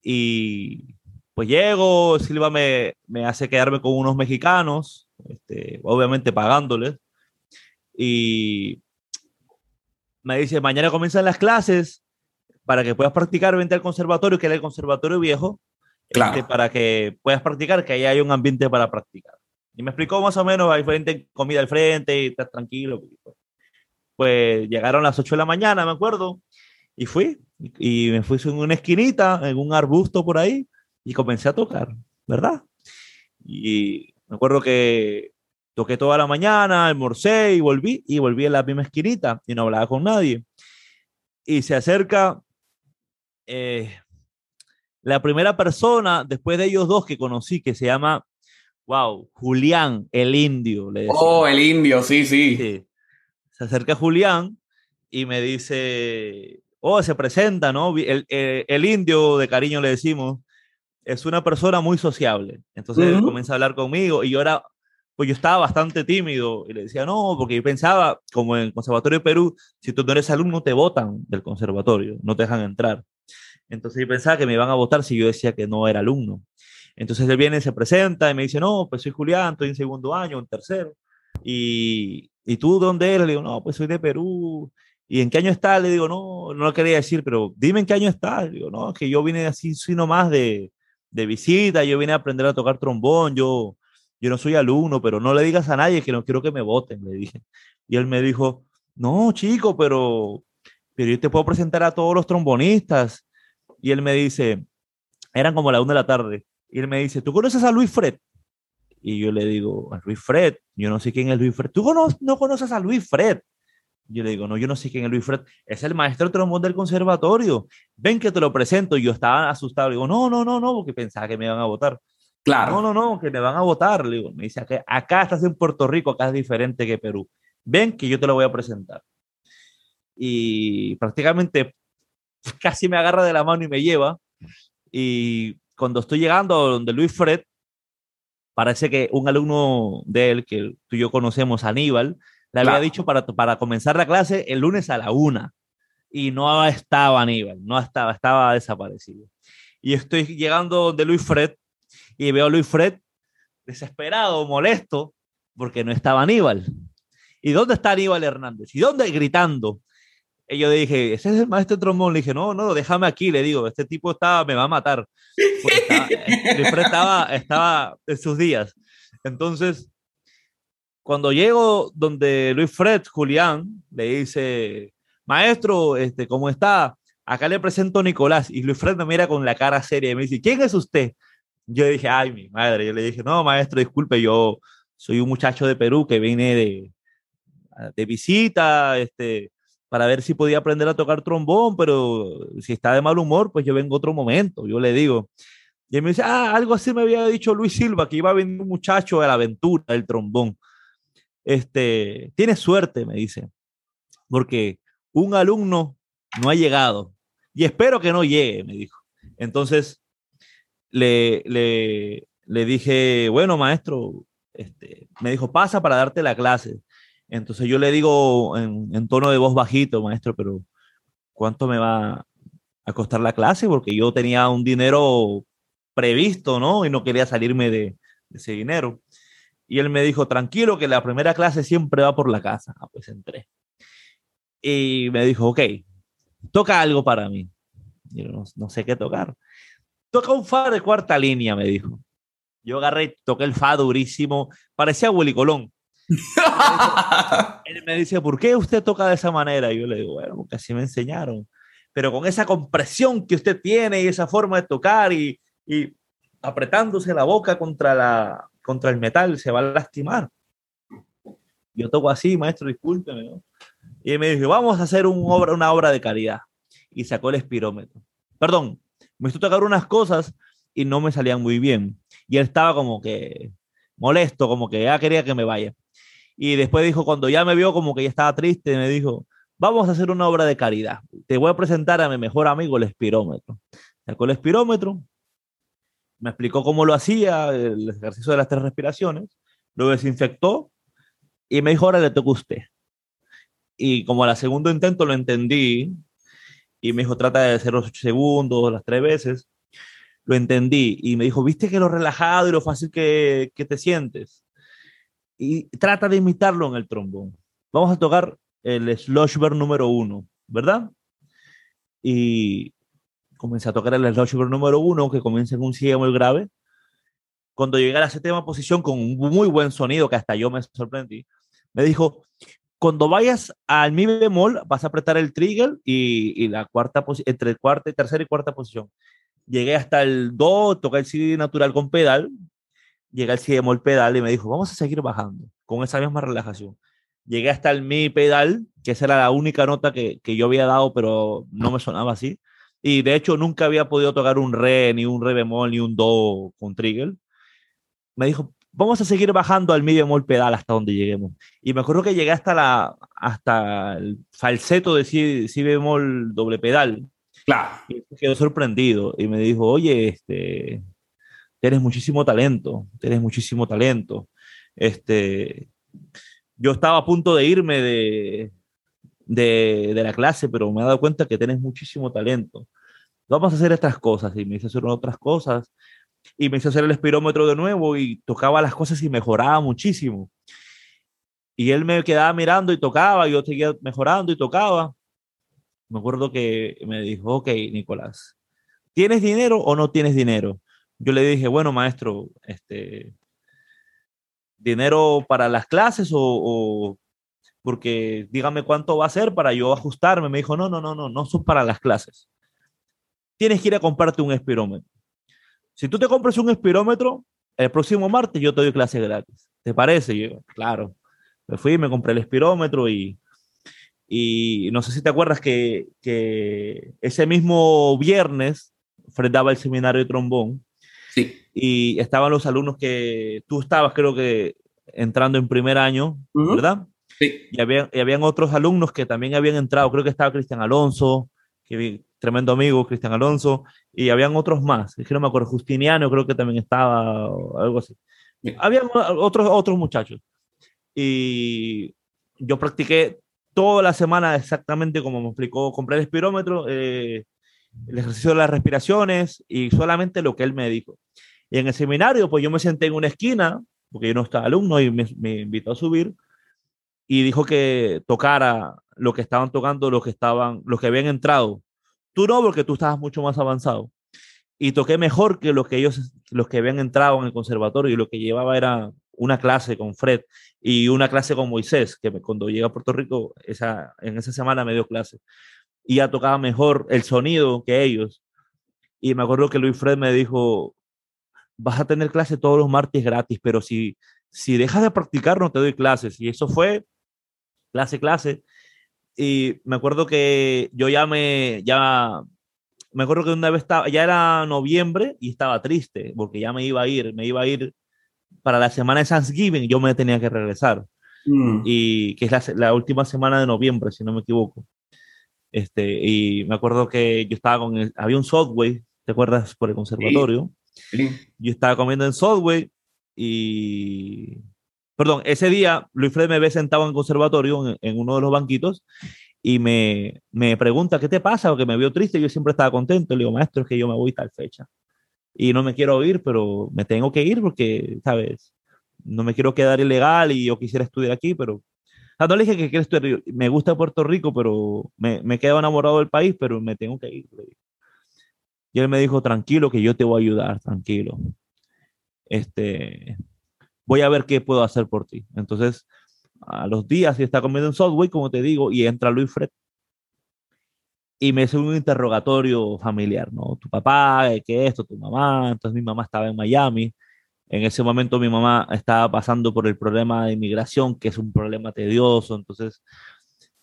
Y pues llego, Silva me, me hace quedarme con unos mexicanos, este, obviamente pagándoles. Y me dice, mañana comienzan las clases para que puedas practicar, vente al conservatorio, que era el conservatorio viejo, Claro. este, para que puedas practicar, que ahí hay un ambiente para practicar. Y me explicó más o menos, hay frente, comida al frente, y estás tranquilo. Pues, pues llegaron las 8 de la mañana, me acuerdo, y fui, y me fui en una esquinita, en un arbusto por ahí, y comencé a tocar, ¿verdad? Y me acuerdo que toqué toda la mañana, almorcé y volví, y volví en la misma esquinita, y no hablaba con nadie. Y se acerca eh, la primera persona, después de ellos dos que conocí, que se llama, wow, Julián, el indio, le decía. Oh, el indio, sí, sí. Sí. Se acerca Julián y me dice, oh, se presenta, ¿no? El, el- el indio, de cariño le decimos, es una persona muy sociable. Entonces él comienza a hablar conmigo y yo era, pues yo estaba bastante tímido y le decía, no, porque yo pensaba, como en el Conservatorio de Perú, si tú no eres alumno, te votan del conservatorio, no te dejan entrar. Entonces yo pensaba que me iban a votar si yo decía que no era alumno. Entonces él viene, se presenta y me dice, no, pues soy Julián, estoy en segundo año, en tercero. Y, ¿y tú dónde eres? Le digo, no, pues soy de Perú. ¿Y en qué año estás? Le digo, no, no lo quería decir, pero dime en qué año estás. Le digo, no, es que yo vine así, soy nomás de, de visita, yo vine a aprender a tocar trombón, yo, yo no soy alumno, pero no le digas a nadie que no quiero que me voten, le dije. Y él me dijo, no, chico, pero, pero yo te puedo presentar a todos los trombonistas. Y él me dice, eran como la una de la tarde, y él me dice, ¿tú conoces a Luis Fred? Y yo le digo, a Luis Fred, yo no sé quién es Luis Fred. ¿Tú no conoces a Luis Fred? Yo le digo, no, yo no sé quién es Luis Fred. Es el maestro de trombón del conservatorio. Ven que te lo presento. Y yo estaba asustado. Le digo, no, no, no, no, porque pensaba que me iban a votar. Claro. No, no, no, que me van a votar. Le digo, me dice, acá, acá estás en Puerto Rico, acá es diferente que Perú. Ven que yo te lo voy a presentar. Y prácticamente casi me agarra de la mano y me lleva. Y cuando estoy llegando a donde Luis Fred, parece que un alumno de él, que tú y yo conocemos, Aníbal, le había Claro. dicho para, para comenzar la clase el lunes a la una. Y no estaba Aníbal, no estaba, estaba desaparecido. Y estoy llegando de Luis Fred y veo a Luis Fred desesperado, molesto, porque no estaba Aníbal. ¿Y dónde está Aníbal Hernández? ¿Y dónde? Gritando. Y yo le dije, ese es el maestro trombón. Le dije, no, no, déjame aquí. Le digo, este tipo estaba, me va a matar. Estaba, eh, Luis Fred estaba, estaba en sus días. Entonces, cuando llego donde Luis Fred, Julián, le dice, maestro, este, ¿cómo está? Acá le presento a Nicolás. Y Luis Fred me mira con la cara seria y me dice, ¿quién es usted? Yo dije, ay, mi madre. Yo le dije, no, maestro, disculpe, yo soy un muchacho de Perú que vine de, de visita, este, para ver si podía aprender a tocar trombón, pero si está de mal humor, pues yo vengo otro momento, yo le digo. Y él me dice, ah, algo así me había dicho Luis Silva, que iba a venir un muchacho de la aventura del trombón. Este, tiene suerte, me dice, porque un alumno no ha llegado y espero que no llegue, me dijo. Entonces, le, le, le dije, bueno, maestro, este, me dijo, pasa para darte la clase. Entonces yo le digo en, en, tono de voz bajito, maestro, pero ¿cuánto me va a costar la clase? Porque yo tenía un dinero previsto, ¿no? Y no quería salirme de, ese dinero. Y él me dijo, tranquilo, que la primera clase siempre va por la casa. Ah, pues entré. Y me dijo, ok, toca algo para mí. Yo no, no sé qué tocar. Toca un fa de cuarta línea, me dijo. Yo agarré, toqué el fa durísimo, parecía Willy Colón. Él me dice, ¿por qué usted toca de esa manera? Y yo le digo, bueno, porque así me enseñaron. Pero con esa compresión que usted tiene y esa forma de tocar y, y apretándose la boca contra, la, contra el metal, se va a lastimar. Yo toco así, maestro, discúlpeme. ¿no? Y me dijo, vamos a hacer un obra, una obra de caridad. Y sacó el espirómetro. Perdón, me estoy tocar unas cosas y no me salían muy bien. Y él estaba como que molesto, como que ya quería que me vaya. Y después dijo, cuando ya me vio como que ya estaba triste, me dijo, vamos a hacer una obra de caridad. Te voy a presentar a mi mejor amigo, el espirómetro. Sacó el espirómetro, me explicó cómo lo hacía, el ejercicio de las tres respiraciones, lo desinfectó y me dijo, ahora le toca a usted. Y como al segundo intento lo entendí, y me dijo, trata de hacer los ocho segundos, las tres veces, lo entendí. Y me dijo, viste que lo relajado y lo fácil que, que te sientes. Y trata de imitarlo en el trombón. Vamos a tocar el Sloshberg número uno, ¿verdad? Y comencé a tocar el Sloshberg número uno, que comienza en un si muy grave. Cuando llegué a la séptima posición con un muy buen sonido, que hasta yo me sorprendí, me dijo, cuando vayas al mi bemol, vas a apretar el trigger y, la cuarta entre cuarta, tercera y cuarta posición. Llegué hasta el do, toqué el si natural con pedal, llegué al si bemol pedal y me dijo, vamos a seguir bajando con esa misma relajación llegué hasta el mi pedal, que esa era la única nota que, que, yo había dado, pero no me sonaba así. Y de hecho nunca había podido tocar un re, ni un re bemol, ni un do con trigger. Me dijo, vamos a seguir bajando al mi bemol pedal hasta donde lleguemos. Y me acuerdo que llegué hasta, la, hasta el falseto de si, si bemol doble pedal. Claro. Y quedó sorprendido y me dijo, oye, este, tienes muchísimo talento, tienes muchísimo talento. Este, yo estaba a punto de irme de, de, de, la clase, pero me he dado cuenta que tienes muchísimo talento. Vamos a hacer estas cosas. Y me hice hacer otras cosas. Y me hice hacer el espirómetro de nuevo y tocaba las cosas y mejoraba muchísimo. Y él me quedaba mirando y tocaba, y yo seguía mejorando y tocaba. Me acuerdo que me dijo, ok, Nicolás, ¿tienes dinero o no tienes dinero? Yo le dije, bueno, maestro, este, dinero para las clases o, o, porque dígame cuánto va a ser para yo ajustarme. Me dijo, no, no, no, no, no son para las clases. Tienes que ir a comprarte un espirómetro. Si tú te compras un espirómetro, el próximo martes yo te doy clase gratis. ¿Te parece? Y yo, claro. Me fui, me compré el espirómetro y, y no sé si te acuerdas que, que ese mismo viernes fredaba el seminario de trombón. Sí y estaban los alumnos que tú estabas, creo que entrando en primer año, uh -huh. ¿verdad? Sí. Y, había, y habían otros alumnos que también habían entrado, creo que estaba Cristian Alonso, que tremendo amigo, Cristian Alonso, y habían otros más, es que no me acuerdo, Justiniano creo que también estaba, o algo así. Sí. Habían otros, otros muchachos. Y yo practiqué toda la semana exactamente como me explicó, compré el espirómetro, eh, el ejercicio de las respiraciones y solamente lo que él me dijo. Y en el seminario, pues yo me senté en una esquina, porque yo no estaba alumno y me, me invitó a subir y dijo que tocara lo que estaban tocando, los que estaban, los que habían entrado. Tú no, porque tú estabas mucho más avanzado. Y toqué mejor que los que ellos, los que habían entrado en el conservatorio y lo que llevaba era una clase con Fred y una clase con Moisés, que cuando llegué a Puerto Rico, esa, en esa semana me dio clase. Y ya tocaba mejor el sonido que ellos. Y me acuerdo que Luis Fred me dijo, vas a tener clase todos los martes gratis, pero si, si dejas de practicar no te doy clases. Y eso fue clase, clase. Y me acuerdo que yo ya me, ya, me acuerdo que una vez estaba, ya era noviembre y estaba triste porque ya me iba a ir, me iba a ir para la semana de Thanksgiving, yo me tenía que regresar. Mm. Y que es la, la, última semana de noviembre, si no me equivoco. Este, y me acuerdo que yo estaba con, el, había un Subway, ¿te acuerdas? Por el conservatorio. Sí. Yo estaba comiendo en Subway y... Perdón, ese día Luis Fred me ve sentado en el conservatorio, en, uno de los banquitos, y me, me, pregunta, ¿qué te pasa? Porque me vio triste, yo siempre estaba contento. Le digo, maestro, es que yo me voy tal fecha. Y no me quiero ir, pero me tengo que ir porque, ¿sabes? No me quiero quedar ilegal y yo quisiera estudiar aquí, pero... No le dije que quiero estudiar, me gusta Puerto Rico, pero me, me quedo enamorado del país, pero me tengo que ir. Y él me dijo, tranquilo, que yo te voy a ayudar, tranquilo. Este, voy a ver qué puedo hacer por ti. Entonces, a los días, y está comiendo en Subway, como te digo, y entra Luis Fred. Y me hace un interrogatorio familiar, ¿no? Tu papá, ¿qué es esto? Tu mamá. Entonces mi mamá estaba en Miami. En ese momento mi mamá estaba pasando por el problema de inmigración, que es un problema tedioso. Entonces,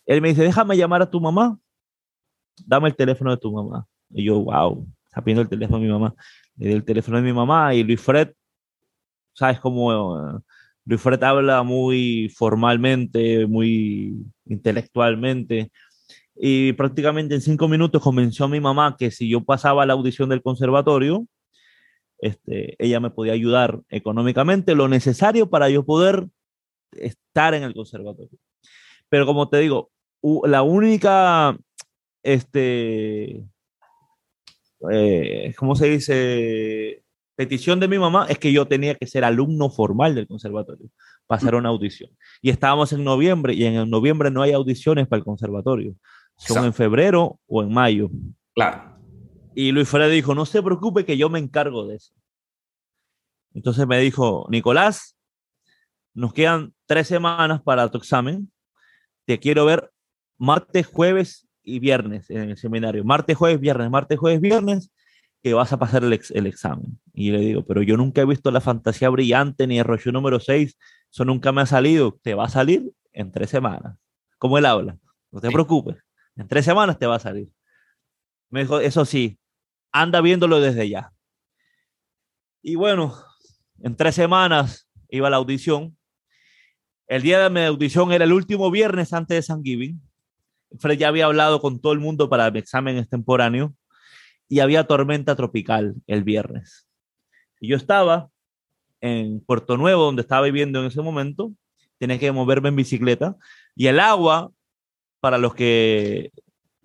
él me dice, déjame llamar a tu mamá. Dame el teléfono de tu mamá. Y yo, wow, está pidiendo el teléfono de mi mamá. Le di el teléfono de mi mamá y Luis Fred, ¿sabes cómo? Luis Fred habla muy formalmente, muy intelectualmente, y prácticamente en cinco minutos convenció a mi mamá que si yo pasaba la audición del conservatorio, este, ella me podía ayudar económicamente, lo necesario para yo poder estar en el conservatorio. Pero como te digo, la única, este, eh, ¿cómo se dice? Petición de mi mamá es que yo tenía que ser alumno formal del conservatorio, pasar una audición. Y estábamos en noviembre y en noviembre no hay audiciones para el conservatorio. Son en febrero o en mayo. Claro. Y Luis Fred dijo, no se preocupe que yo me encargo de eso. Entonces me dijo, Nicolás, nos quedan tres semanas para tu examen. Te quiero ver martes, jueves y viernes en el seminario. Martes, jueves, viernes, martes, jueves, viernes, que vas a pasar el, el examen. Y le digo, pero yo nunca he visto la fantasía brillante ni el rollo número 6. Eso nunca me ha salido. Te va a salir en tres semanas. Como él habla. No te preocupes. En tres semanas te va a salir. Me dijo, eso sí, anda viéndolo desde ya. Y bueno, en tres semanas iba a la audición. El día de mi audición era el último viernes antes de San Giving. Fred ya había hablado con todo el mundo para mi examen extemporáneo y había tormenta tropical el viernes. Y yo estaba en Puerto Nuevo, donde estaba viviendo en ese momento, tenía que moverme en bicicleta y el agua, para los que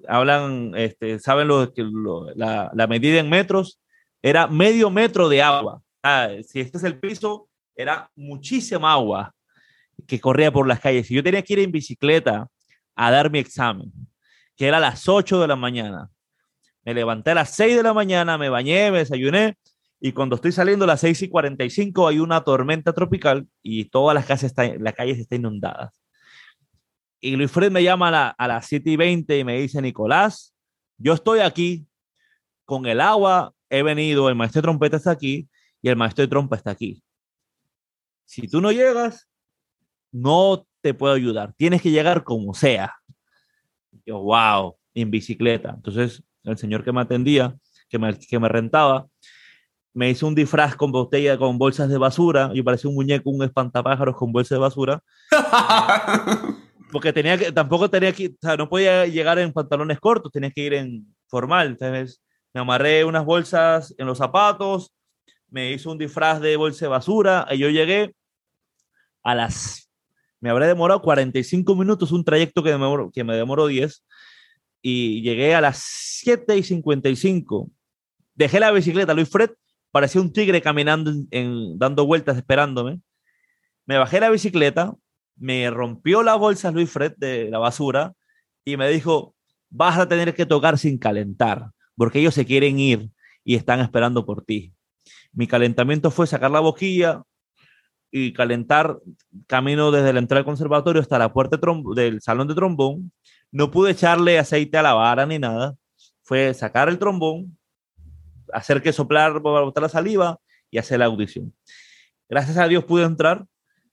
hablan, este, saben lo, la, la, medida en metros, era medio metro de agua. Si este es el piso, era muchísima agua que corría por las calles. Y yo tenía que ir en bicicleta a dar mi examen, que era a las 8 de la mañana. Me levanté a las 6 de la mañana, me bañé, me desayuné y cuando estoy saliendo a las 6 y 45 hay una tormenta tropical y todas las, casas están, las calles están inundadas. Y Luis Fred me llama a, a las 7 y 20 y me dice, Nicolás, yo estoy aquí con el agua, he venido, el maestro de trompeta está aquí y el maestro de trompa está aquí. Si tú no llegas, no te puedo ayudar. Tienes que llegar como sea. Yo, wow, en bicicleta. Entonces, el señor que me atendía, que me, que me rentaba, me hizo un disfraz con botella, con bolsas de basura. Yo parecía un muñeco, un espantapájaros con bolsas de basura. Porque tenía que, tampoco tenía que, o sea, no podía llegar en pantalones cortos, tenía que ir en formal. Entonces, me amarré unas bolsas en los zapatos, me hizo un disfraz de bolsa de basura y yo llegué a las me habré demorado 45 minutos, un trayecto que me, que me demoró 10, y llegué a las 7 y 55. Dejé la bicicleta, Luis Fred parecía un tigre caminando, en, dando vueltas, esperándome. Me bajé la bicicleta, me rompió la bolsa Luis Fred de la basura y me dijo, vas a tener que tocar sin calentar, porque ellos se quieren ir y están esperando por ti. Mi calentamiento fue sacar la boquilla, y calentar camino desde la entrada del conservatorio hasta la puerta del salón de trombón. No pude echarle aceite a la vara ni nada. Fue sacar el trombón, hacer que soplar, botar la saliva y hacer la audición. Gracias a Dios pude entrar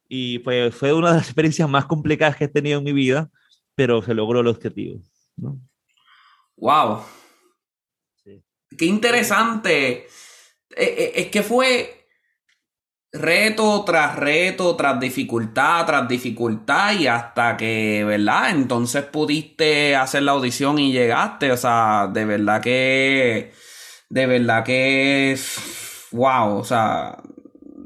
y fue, fue una de las experiencias más complicadas que he tenido en mi vida, pero se logró el objetivo. ¿no? ¡Wow! ¡Qué interesante! Eh, eh, es que fue reto tras reto, tras dificultad, tras dificultad y hasta que, ¿verdad? Entonces pudiste hacer la audición y llegaste, o sea, de verdad que, de verdad que, wow, o sea,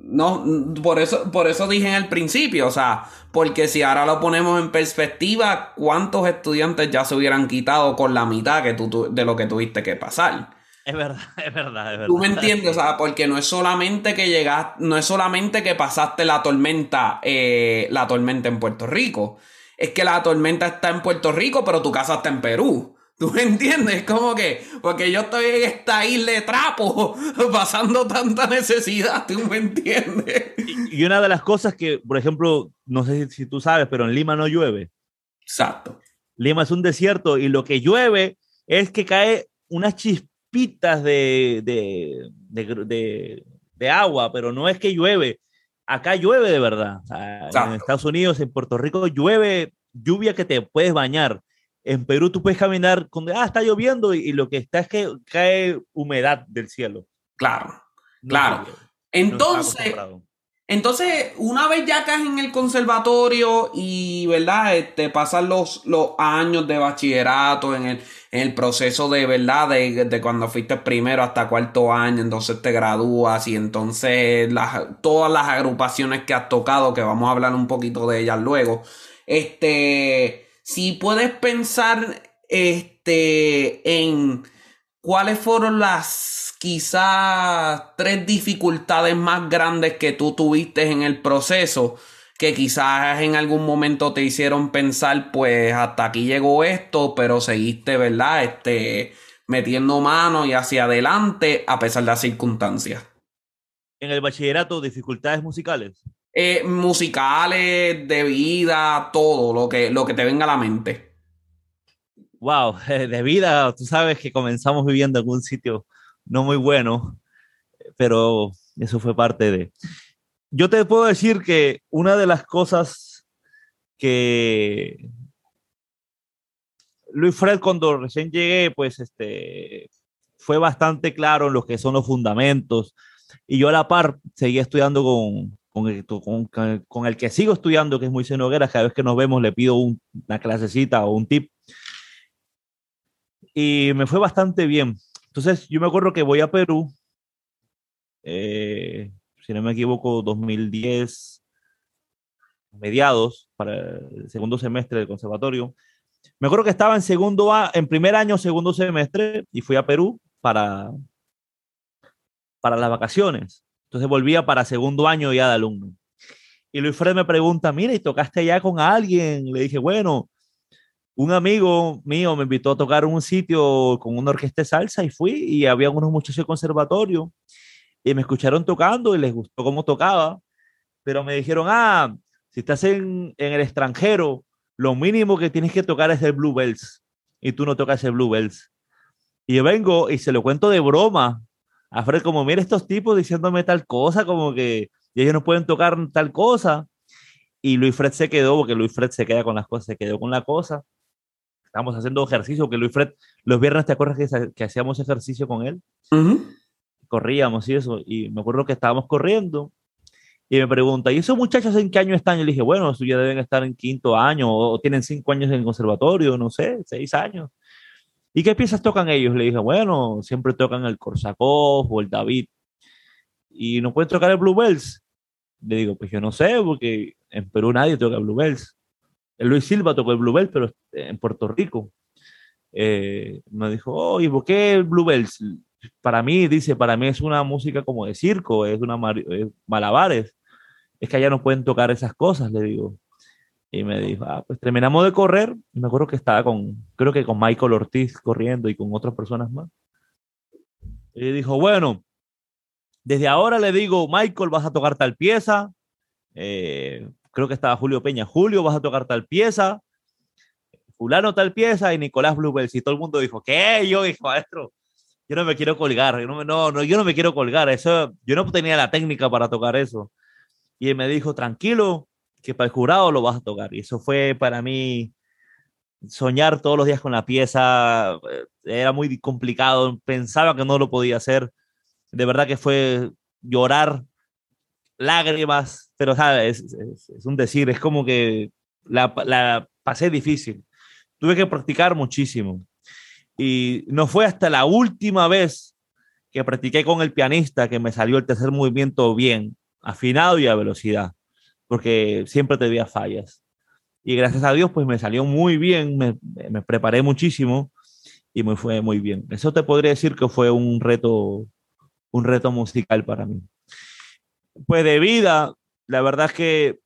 no, por eso, por eso dije en el principio, o sea, porque si ahora lo ponemos en perspectiva, ¿cuántos estudiantes ya se hubieran quitado con la mitad que tú, de lo que tuviste que pasar? Es verdad, es verdad, es verdad. Tú me entiendes, o sea, porque no es solamente que llegaste, no es solamente que pasaste la tormenta, eh, la tormenta en Puerto Rico. Es que la tormenta está en Puerto Rico, pero tu casa está en Perú. ¿Tú me entiendes? Como que, porque yo estoy en esta isla de trapo, pasando tanta necesidad, ¿tú me entiendes? Y, una de las cosas que, por ejemplo, no sé si, tú sabes, pero en Lima no llueve. Exacto. Lima es un desierto y lo que llueve es que cae una chispa pitas de, de, agua, pero no es que llueve. Acá llueve de verdad. en Estados Unidos, en Puerto Rico, llueve lluvia que te puedes bañar. En Perú tú puedes caminar con, ah, está lloviendo y, lo que está es que cae humedad del cielo. Claro, claro. Entonces, Entonces, una vez ya caes en el conservatorio y, ¿verdad? Te este, pasan los, los años de bachillerato en el, en el proceso de, ¿verdad? De, de, cuando fuiste primero hasta cuarto año, entonces te gradúas y entonces las, todas las agrupaciones que has tocado, que vamos a hablar un poquito de ellas luego, este, si puedes pensar, este, en cuáles fueron las quizás tres dificultades más grandes que tú tuviste en el proceso que quizás en algún momento te hicieron pensar, pues hasta aquí llegó esto, pero seguiste, ¿verdad? Este, metiendo mano y hacia adelante a pesar de las circunstancias. En el bachillerato, dificultades musicales. Eh, musicales, de vida, todo lo que, lo que te venga a la mente. Wow, de vida, tú sabes que comenzamos viviendo en un sitio no muy bueno, pero eso fue parte de... Yo te puedo decir que una de las cosas que Luis Fred cuando recién llegué, pues este, fue bastante claro en lo que son los fundamentos. Y yo a la par seguía estudiando con, con, el, que sigo estudiando, que es Moisés Noguera. Cada vez que nos vemos le pido una clasecita o un tip. Y me fue bastante bien. Entonces, yo me acuerdo que voy a Perú, eh, si no me equivoco, 2010, mediados, para el segundo semestre del conservatorio. Me acuerdo que estaba en segundo en primer año, segundo semestre, y fui a Perú para, para las vacaciones. Entonces volvía para segundo año ya de alumno. Y Luis Fred me pregunta, mira, ¿y tocaste allá con alguien? Le dije, bueno, un amigo mío me invitó a tocar un sitio con una orquesta de salsa y fui y había unos muchachos de conservatorio y me escucharon tocando y les gustó cómo tocaba, pero me dijeron, ah, si estás en, en el extranjero, lo mínimo que tienes que tocar es el Bluebells y tú no tocas el Bluebells. Y yo vengo y se lo cuento de broma a Fred, como mira estos tipos diciéndome tal cosa, como que ellos no pueden tocar tal cosa. Y Luis Fred se quedó, porque Luis Fred se queda con las cosas, se quedó con la cosa estábamos haciendo ejercicio, que Luis Fred, los viernes, ¿te acuerdas que, que hacíamos ejercicio con él? Corríamos y eso, y me acuerdo que estábamos corriendo, y me pregunta, ¿y esos muchachos en qué año están? Y le dije, bueno, ya deben estar en quinto año, o tienen cinco años en el conservatorio, no sé, seis años. ¿Y qué piezas tocan ellos? Le dije, bueno, siempre tocan el Korsakov o el David. ¿Y no pueden tocar el Bluebells? Le digo, pues yo no sé, porque en Perú nadie toca Bluebells. Luis Silva tocó el Bluebell, pero en Puerto Rico. Eh, me dijo, oye, ¿por qué el Bluebells? Para mí, dice, para mí es una música como de circo, es una malabares. Es que allá no pueden tocar esas cosas, le digo. Y me dijo, ah, pues terminamos de correr. Y me acuerdo que estaba con, creo que con Michael Ortiz corriendo y con otras personas más. Y dijo, bueno, desde ahora le digo, Michael, vas a tocar tal pieza. Eh, creo que estaba Julio Peña, Julio, vas a tocar tal pieza, fulano tal pieza y Nicolás Bluebells y todo el mundo dijo, ¿qué? Yo dije, maestro, yo no me quiero colgar, yo no, no, no, yo no me quiero colgar, eso, yo no tenía la técnica para tocar eso. Y él me dijo, tranquilo, que para el jurado lo vas a tocar. Y eso fue para mí soñar todos los días con la pieza, eh, era muy complicado, pensaba que no lo podía hacer. De verdad que fue llorar lágrimas, pero Es, es, un decir, es como que la, la pasé difícil. Tuve que practicar muchísimo. Y no fue hasta la última vez que practiqué con el pianista que me salió el tercer movimiento bien, afinado y a velocidad, porque siempre tenía fallas. Y gracias a Dios, pues me salió muy bien, me, me preparé muchísimo y me fue muy bien. Eso te podría decir que fue un reto, un reto musical para mí. Pues de vida, la verdad es que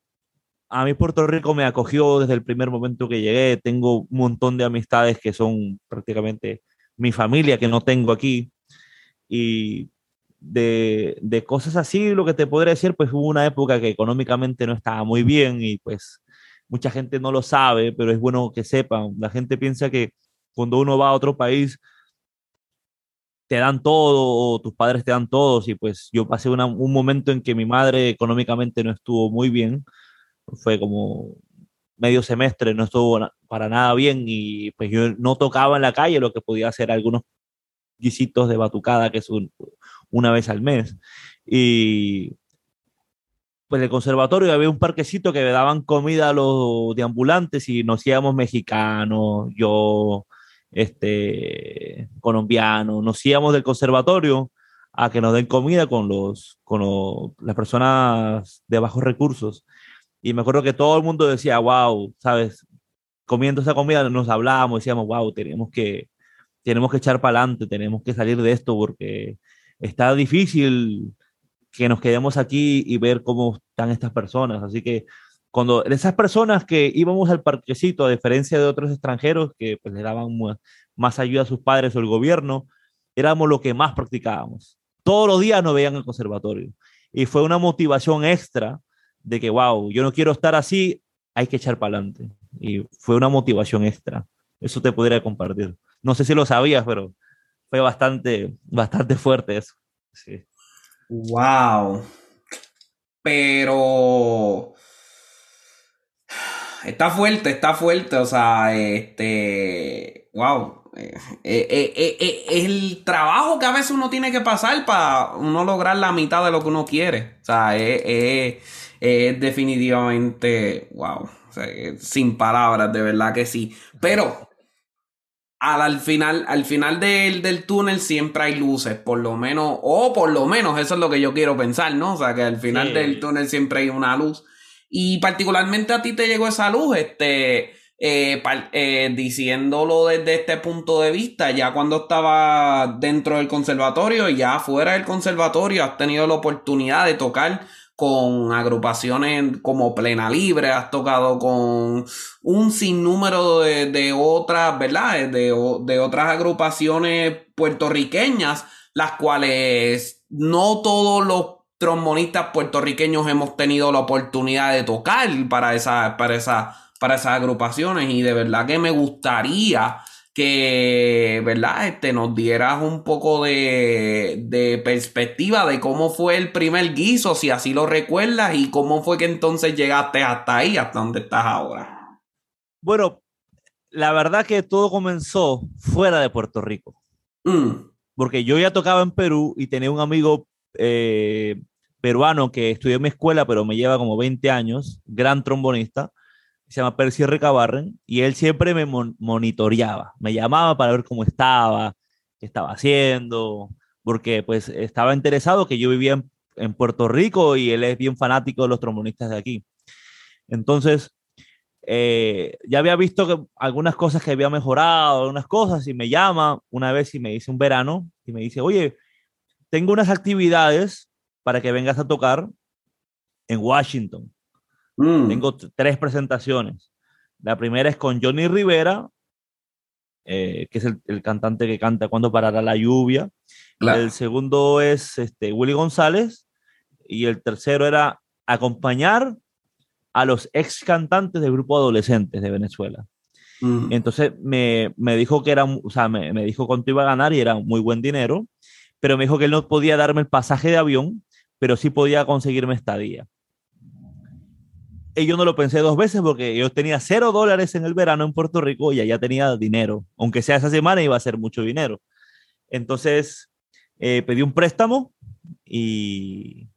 a mí Puerto Rico me acogió desde el primer momento que llegué. Tengo un montón de amistades que son prácticamente mi familia que no tengo aquí. Y de, de, cosas así, lo que te podría decir, pues hubo una época que económicamente no estaba muy bien y pues mucha gente no lo sabe, pero es bueno que sepan. La gente piensa que cuando uno va a otro país te dan todo, o tus padres te dan todos, y pues yo pasé un momento en que mi madre económicamente no estuvo muy bien, fue como medio semestre, no estuvo para nada bien, y pues yo no tocaba en la calle lo que podía hacer algunos guisitos de batucada, que es una vez al mes, y pues el conservatorio había un parquecito que le daban comida a los deambulantes y nos íbamos mexicanos, yo, este, colombianos, nos íbamos del conservatorio a que nos den comida con, los, con las personas de bajos recursos. Y me acuerdo que todo el mundo decía, wow, ¿sabes? Comiendo esa comida nos hablábamos, decíamos, wow, tenemos que, tenemos que echar para adelante, tenemos que salir de esto porque está difícil que nos quedemos aquí y ver cómo están estas personas. Así que cuando esas personas que íbamos al parquecito, a diferencia de otros extranjeros que pues, le daban más ayuda a sus padres o el gobierno, éramos lo que más practicábamos. Todos los días nos veían el conservatorio. Y fue una motivación extra de que, wow, yo no quiero estar así, hay que echar para adelante. Y fue una motivación extra. Eso te podría compartir. No sé si lo sabías, pero fue bastante, bastante fuerte eso. Sí. Wow. Pero está fuerte, está fuerte. O sea, este. Wow. Eh, eh, eh, el trabajo que a veces uno tiene que pasar para uno lograr la mitad de lo que uno quiere. O sea, es, definitivamente. Wow. sin palabras, de verdad que sí. Pero al, final, al final del, del, túnel siempre hay luces, por lo menos, o por lo menos eso es lo que yo quiero pensar, ¿no? O sea, que al final del túnel siempre hay una luz. Y particularmente a ti te llegó esa luz, este, eh, eh, diciéndolo desde este punto de vista, ya cuando estaba dentro del conservatorio, ya fuera del conservatorio, has tenido la oportunidad de tocar con agrupaciones como Plena Libre, has tocado con un sinnúmero de, otras, ¿verdad? De, de otras agrupaciones puertorriqueñas, las cuales no todos los trombonistas puertorriqueños hemos tenido la oportunidad de tocar para, esa, para, esa, para esas agrupaciones y de verdad que me gustaría que, ¿verdad? Este, nos dieras un poco de, perspectiva de cómo fue el primer guiso, si así lo recuerdas, y cómo fue que entonces llegaste hasta ahí, hasta donde estás ahora. Bueno, la verdad que todo comenzó fuera de Puerto Rico. Mm. Porque yo ya tocaba en Perú y tenía un amigo eh, peruano que estudió en mi escuela, pero me lleva como 20 años, gran trombonista se llama Percy Recabarren, y él siempre me monitoreaba, me llamaba para ver cómo estaba, qué estaba haciendo, porque pues estaba interesado que yo vivía en, Puerto Rico y él es bien fanático de los trombonistas de aquí. Entonces, eh, ya había visto que algunas cosas que había mejorado, algunas cosas, y me llama una vez y me dice un verano, y me dice, oye, tengo unas actividades para que vengas a tocar en Washington. Mm. Tengo tres presentaciones. La primera es con Johnny Rivera, eh, que es el, cantante que canta Cuando parará la lluvia. El segundo es este, Willy González. Y el tercero era acompañar a los ex cantantes del grupo adolescentes de Venezuela. Mm. Entonces me, me, dijo que era, o sea, me, me dijo cuánto iba a ganar y era muy buen dinero, pero me dijo que él no podía darme el pasaje de avión, pero sí podía conseguirme estadía y yo no lo pensé dos veces porque yo tenía cero dólares en el verano en Puerto Rico y allá tenía dinero. Aunque sea esa semana iba a ser mucho dinero. Entonces eh, pedí un préstamo y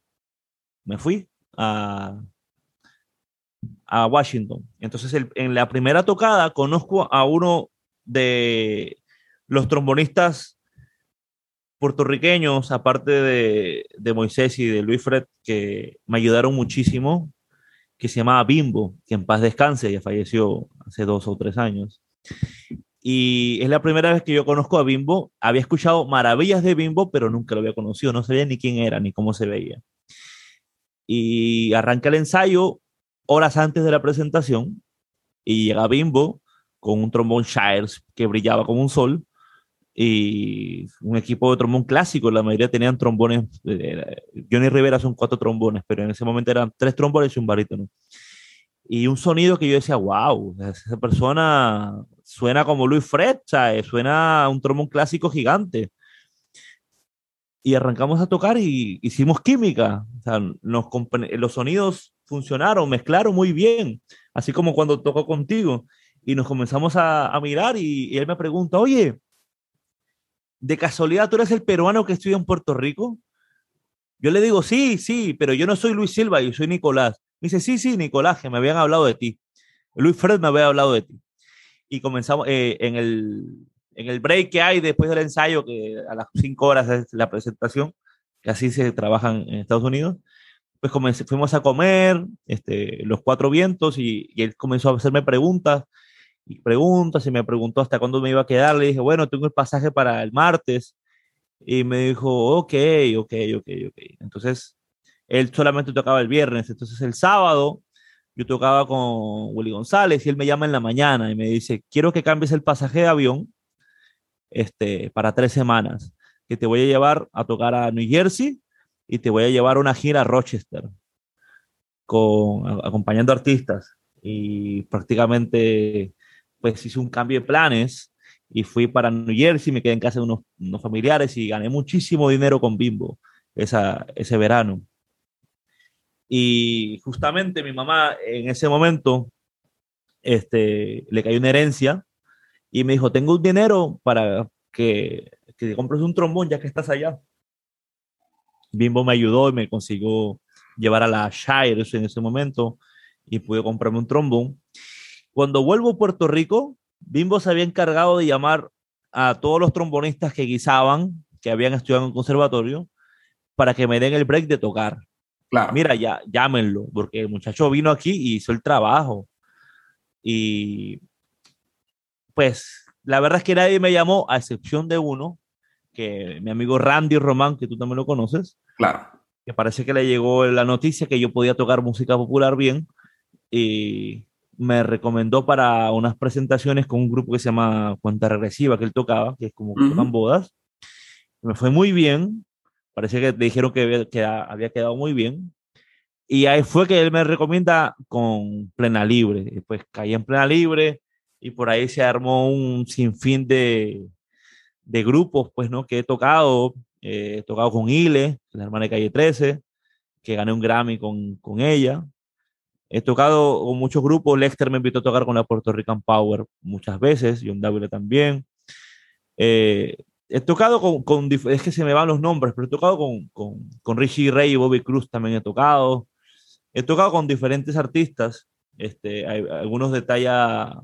me fui a, a Washington. Entonces en la primera tocada conozco a uno de los trombonistas puertorriqueños, aparte de, de Moisés y de Luis Fred, que me ayudaron muchísimo que se llamaba Bimbo, que en paz descanse, ya falleció hace dos o tres años. Y es la primera vez que yo conozco a Bimbo. Había escuchado maravillas de Bimbo, pero nunca lo había conocido. No sabía ni quién era, ni cómo se veía. Y arranca el ensayo horas antes de la presentación y llega Bimbo con un trombón Shires que brillaba como un sol y un equipo de trombón clásico, la mayoría tenían trombones, eh, Johnny Rivera son cuatro trombones, pero en ese momento eran tres trombones y un barítono. Y un sonido que yo decía, wow, esa persona suena como Luis Fred, ¿sabes? suena un trombón clásico gigante. Y arrancamos a tocar y hicimos química, o sea, nos, los sonidos funcionaron, mezclaron muy bien, así como cuando tocó contigo. Y nos comenzamos a, a mirar y, y él me pregunta, oye, ¿de casualidad tú eres el peruano que estudia en Puerto Rico? Yo le digo, sí, sí, pero yo no soy Luis Silva, yo soy Nicolás. Me dice, sí, sí, Nicolás, que me habían hablado de ti. Luis Fred me había hablado de ti. Y comenzamos eh, en, el, en el break que hay después del ensayo, que a las cinco horas es la presentación, que así se trabajan en Estados Unidos, pues fuimos a comer, este, los cuatro vientos, y, y, él comenzó a hacerme preguntas, y preguntas, y me preguntó hasta cuándo me iba a quedar. Le dije, bueno, tengo el pasaje para el martes. Y me dijo, ok, ok, ok, ok. Entonces, él solamente tocaba el viernes. Entonces, el sábado yo tocaba con Willy González y él me llama en la mañana y me dice, quiero que cambies el pasaje de avión este, para tres semanas, que te voy a llevar a tocar a New Jersey y te voy a llevar a una gira a Rochester, con, acompañando artistas. Y prácticamente, pues hice un cambio de planes y fui para New Jersey, me quedé en casa de unos, unos familiares y gané muchísimo dinero con Bimbo esa, ese verano. Y justamente mi mamá en ese momento este, le cayó una herencia y me dijo, tengo un dinero para que, que compres un trombón ya que estás allá. Bimbo me ayudó y me consiguió llevar a la Shire en ese momento y pude comprarme un trombón. Cuando vuelvo a Puerto Rico, Bimbo se había encargado de llamar a todos los trombonistas que guisaban, que habían estudiado en el conservatorio, para que me den el break de tocar. Claro. Mira, ya, llámenlo, porque el muchacho vino aquí y hizo el trabajo. Y pues la verdad es que nadie me llamó, a excepción de uno, que mi amigo Randy Román, que tú también lo conoces. Claro. Que parece que le llegó la noticia que yo podía tocar música popular bien y me recomendó para unas presentaciones con un grupo que se llama Cuenta Regresiva, que él tocaba, que es como que tocan bodas. Me fue muy bien, Parece que dijeron que había, había quedado muy bien. Y ahí fue que él me recomienda con Plena Libre. Después caí en Plena Libre y por ahí se armó un sinfín de, de grupos, pues, ¿no? Que he tocado. Eh, he tocado con Ile, la hermana de Calle 13, que gané un Grammy con, con ella. He tocado con muchos grupos. Lexter me invitó a tocar con la Puerto Rican Power muchas veces, John W también. Eh, he tocado con, con, es que se me van los nombres, pero he tocado con, con, con Richie Ray y Bobby Cruz también he tocado. He tocado con diferentes artistas, este, hay, algunos de talla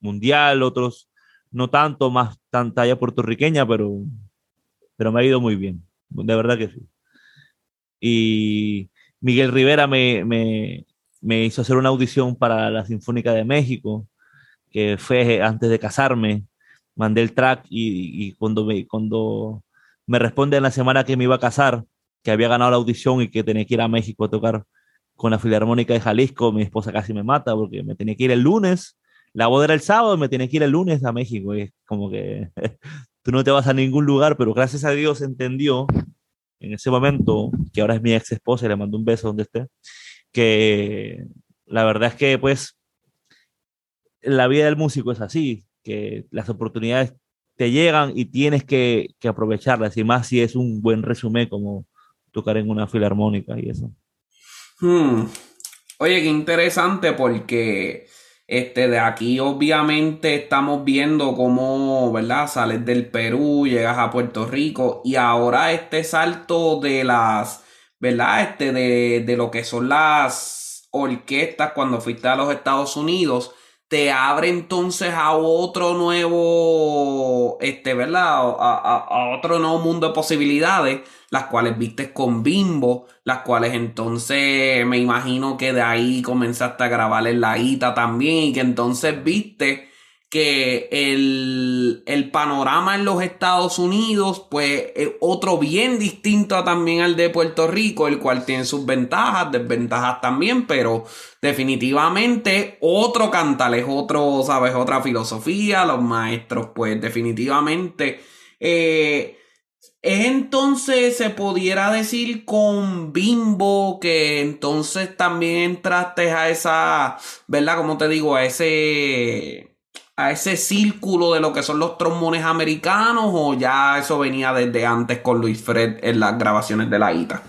mundial, otros no tanto, más tan talla puertorriqueña, pero, pero me ha ido muy bien, de verdad que sí. Y Miguel Rivera me, me, me hizo hacer una audición para la Sinfónica de México, que fue antes de casarme mandé el track y, cuando, me, cuando me responde en la semana que me iba a casar, que había ganado la audición y que tenía que ir a México a tocar con la Filarmónica de Jalisco, mi esposa casi me mata porque me tenía que ir el lunes, la boda era el sábado me tenía que ir el lunes a México. Y es como que tú no te vas a ningún lugar, pero gracias a Dios entendió en ese momento, que ahora es mi ex esposa y le mando un beso donde esté, que la verdad es que pues la vida del músico es así, que las oportunidades te llegan y tienes que, aprovecharlas, y más si es un buen resumen como tocar en una filarmónica y eso. Hmm. Oye, qué interesante porque este, de aquí obviamente estamos viendo cómo, ¿verdad? Sales del Perú, llegas a Puerto Rico y ahora este salto de las, ¿verdad? Este, de, de lo que son las orquestas cuando fuiste a los Estados Unidos te abre entonces a otro nuevo, este, ¿verdad? A, otro nuevo mundo de posibilidades, las cuales viste con Bimbo, las cuales entonces me imagino que de ahí comenzaste a grabar en la ITA también y que entonces viste que el, panorama en los Estados Unidos, pues es otro bien distinto también al de Puerto Rico, el cual tiene sus ventajas, desventajas también, pero definitivamente otro cantal, es otro, sabes, otra filosofía, los maestros, pues definitivamente. Eh, es entonces, se pudiera decir con Bimbo que entonces también entraste a esa, ¿verdad? Como te digo, a ese a ese círculo de lo que son los trombones americanos o ya eso venía desde antes con Luis Fred en las grabaciones de la ITA?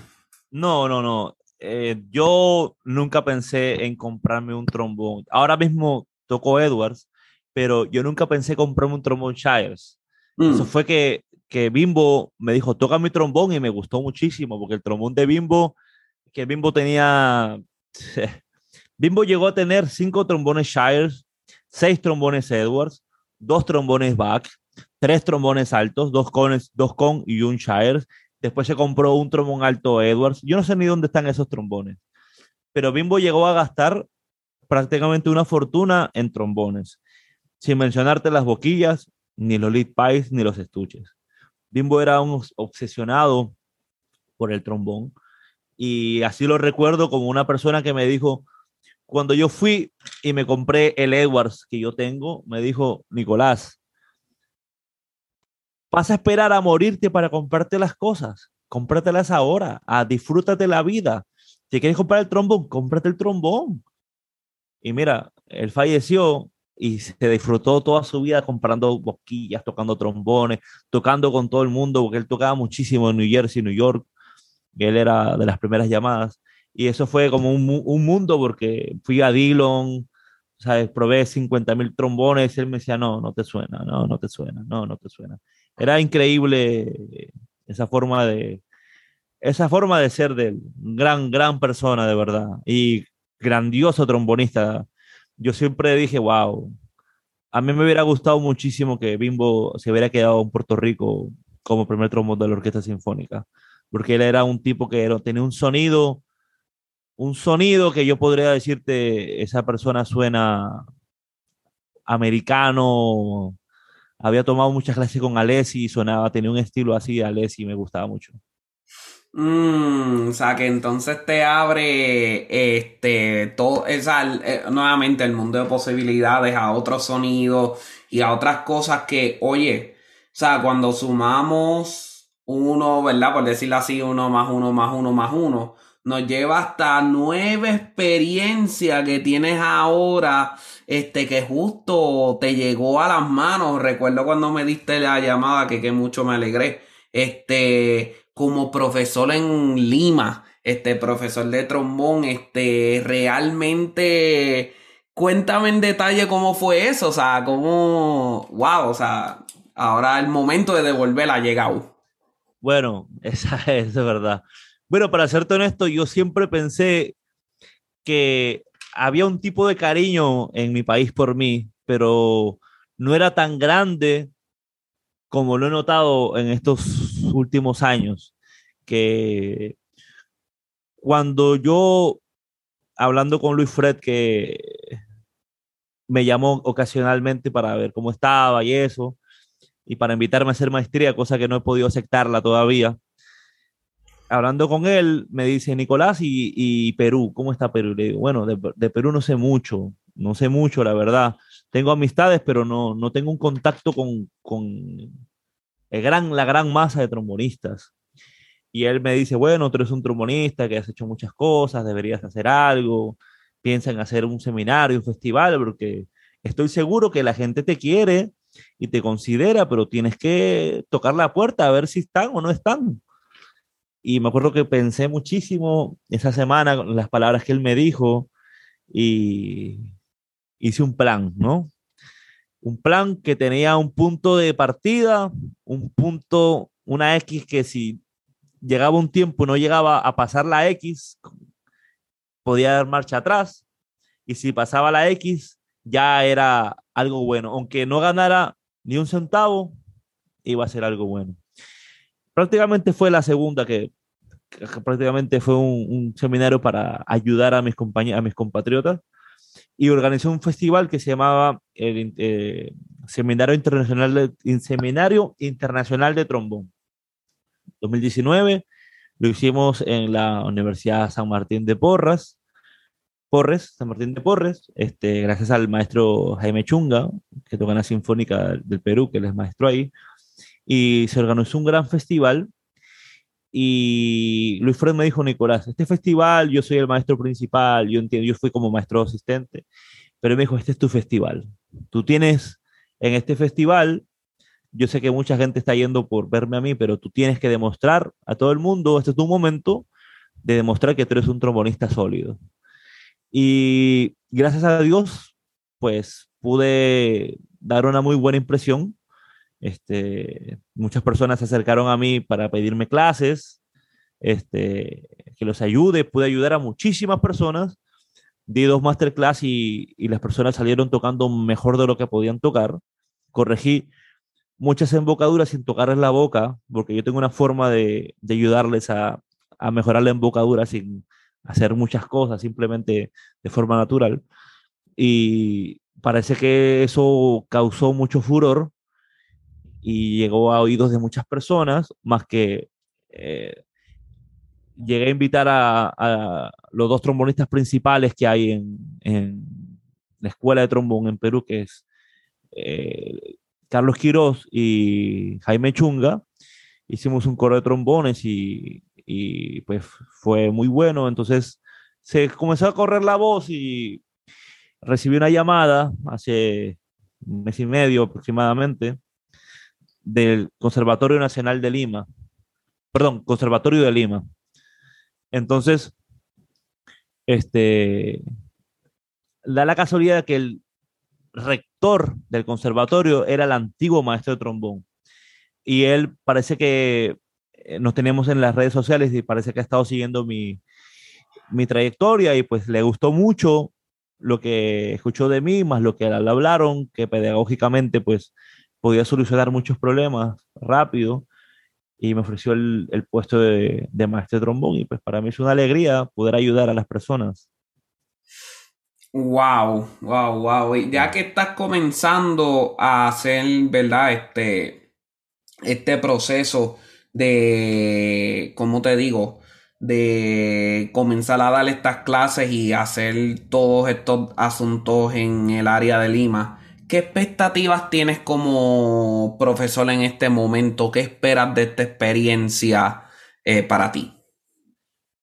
No, no, no. Eh, yo nunca pensé en comprarme un trombón. Ahora mismo tocó Edwards, pero yo nunca pensé comprarme un trombón Shires. Mm. Eso fue que que Bimbo me dijo, toca mi trombón y me gustó muchísimo, porque el trombón de Bimbo, que Bimbo tenía, Bimbo llegó a tener cinco trombones Shires, seis trombones Edwards, dos trombones Bach, tres trombones altos, dos cones, dos con y un Shires. Después se compró un trombón alto Edwards. Yo no sé ni dónde están esos trombones, pero Bimbo llegó a gastar prácticamente una fortuna en trombones, sin mencionarte las boquillas, ni los lead pies, ni los estuches. Bimbo era un obsesionado por el trombón y así lo recuerdo como una persona que me dijo, cuando yo fui y me compré el Edwards que yo tengo, me dijo, Nicolás, vas a esperar a morirte para comprarte las cosas, cómpratelas ahora, a disfrútate la vida. Si quieres comprar el trombón, cómprate el trombón. Y mira, él falleció y se disfrutó toda su vida comprando boquillas, tocando trombones, tocando con todo el mundo, porque él tocaba muchísimo en New Jersey, New York. Él era de las primeras llamadas. Y eso fue como un, un mundo porque fui a Dillon, ¿sabes? Probé 50 mil trombones y él me decía, no, no te suena, no, no te suena, no, no te suena. Era increíble esa forma de, esa forma de ser de gran, gran persona, de verdad. Y grandioso trombonista yo siempre dije, wow, a mí me hubiera gustado muchísimo que Bimbo se hubiera quedado en Puerto Rico como primer trombón de la Orquesta Sinfónica, porque él era un tipo que tenía un sonido, un sonido que yo podría decirte, esa persona suena americano, había tomado muchas clases con Alessi sonaba, tenía un estilo así de Alessi me gustaba mucho. Mm, o sea, que entonces te abre este todo, esa, eh, nuevamente el mundo de posibilidades a otros sonidos y a otras cosas que, oye, o sea, cuando sumamos uno, ¿verdad? Por decirlo así, uno más uno más uno más uno, nos lleva hasta nueva experiencia que tienes ahora, este, que justo te llegó a las manos. Recuerdo cuando me diste la llamada que, que mucho me alegré. Este, como profesor en Lima, este profesor de trombón, este realmente cuéntame en detalle cómo fue eso, o sea, cómo, wow, o sea, ahora el momento de devolver ha llegado. Bueno, esa es verdad. Bueno, para serte honesto, yo siempre pensé que había un tipo de cariño en mi país por mí, pero no era tan grande como lo he notado en estos últimos años, que cuando yo, hablando con Luis Fred, que me llamó ocasionalmente para ver cómo estaba y eso, y para invitarme a hacer maestría, cosa que no he podido aceptarla todavía. Hablando con él, me dice, Nicolás, ¿y, Perú? ¿Cómo está Perú? Le digo, bueno, de, de, Perú no sé mucho, no sé mucho, la verdad tengo amistades, pero no, no tengo un contacto con, con el gran, la gran masa de trombonistas. Y él me dice, bueno, tú eres un trombonista que has hecho muchas cosas, deberías hacer algo, piensa en hacer un seminario, un festival, porque estoy seguro que la gente te quiere y te considera, pero tienes que tocar la puerta a ver si están o no están. Y me acuerdo que pensé muchísimo esa semana con las palabras que él me dijo y hice un plan, ¿no? Un plan que tenía un punto de partida, un punto, una X que si llegaba un tiempo no llegaba a pasar la X, podía dar marcha atrás. Y si pasaba la X, ya era algo bueno. Aunque no ganara ni un centavo, iba a ser algo bueno. Prácticamente fue la segunda que, prácticamente fue un, seminario para ayudar a mis, compañeros, a mis compatriotas y organizó un festival que se llamaba el eh, Seminario, Internacional de, Seminario Internacional de Trombón. 2019 lo hicimos en la Universidad San Martín de Porras, Porres, San Martín de Porres, este, gracias al maestro Jaime Chunga, que toca la Sinfónica del Perú, que él es maestro ahí, y se organizó un gran festival y Luis Fred me dijo, Nicolás, este festival, yo soy el maestro principal, yo entiendo, yo fui como maestro asistente, pero me dijo, este es tu festival. Tú tienes en este festival, yo sé que mucha gente está yendo por verme a mí, pero tú tienes que demostrar a todo el mundo, este es tu momento de demostrar que tú eres un trombonista sólido. Y gracias a Dios, pues pude dar una muy buena impresión Este, muchas personas se acercaron a mí para pedirme clases, este, que los ayude. Pude ayudar a muchísimas personas. Di dos masterclass y, y las personas salieron tocando mejor de lo que podían tocar. Corregí muchas embocaduras sin tocarles la boca, porque yo tengo una forma de, de ayudarles a, a, mejorar la embocadura sin hacer muchas cosas, simplemente de forma natural. Y parece que eso causó mucho furor y llegó a oídos de muchas personas, más que eh, llegué a invitar a, los dos trombonistas principales que hay en, en, la escuela de trombón en Perú, que es eh, Carlos Quiroz y Jaime Chunga. Hicimos un coro de trombones y, y pues fue muy bueno. Entonces se comenzó a correr la voz y recibí una llamada hace un mes y medio aproximadamente del Conservatorio Nacional de Lima, perdón, Conservatorio de Lima. Entonces, este, da la casualidad que el rector del conservatorio era el antiguo maestro de trombón. Y él parece que eh, nos teníamos en las redes sociales y parece que ha estado siguiendo mi, mi trayectoria y pues le gustó mucho lo que escuchó de mí, más lo que le hablaron, que pedagógicamente pues podía solucionar muchos problemas rápido y me ofreció el, el puesto de, de, maestro de trombón y pues para mí es una alegría poder ayudar a las personas. Wow, wow, wow. Y ya que estás comenzando a hacer, ¿verdad? Este, este proceso de, ¿cómo te digo? De comenzar a dar estas clases y hacer todos estos asuntos en el área de Lima ¿Qué expectativas tienes como profesor en este momento? ¿Qué esperas de esta experiencia eh, para ti?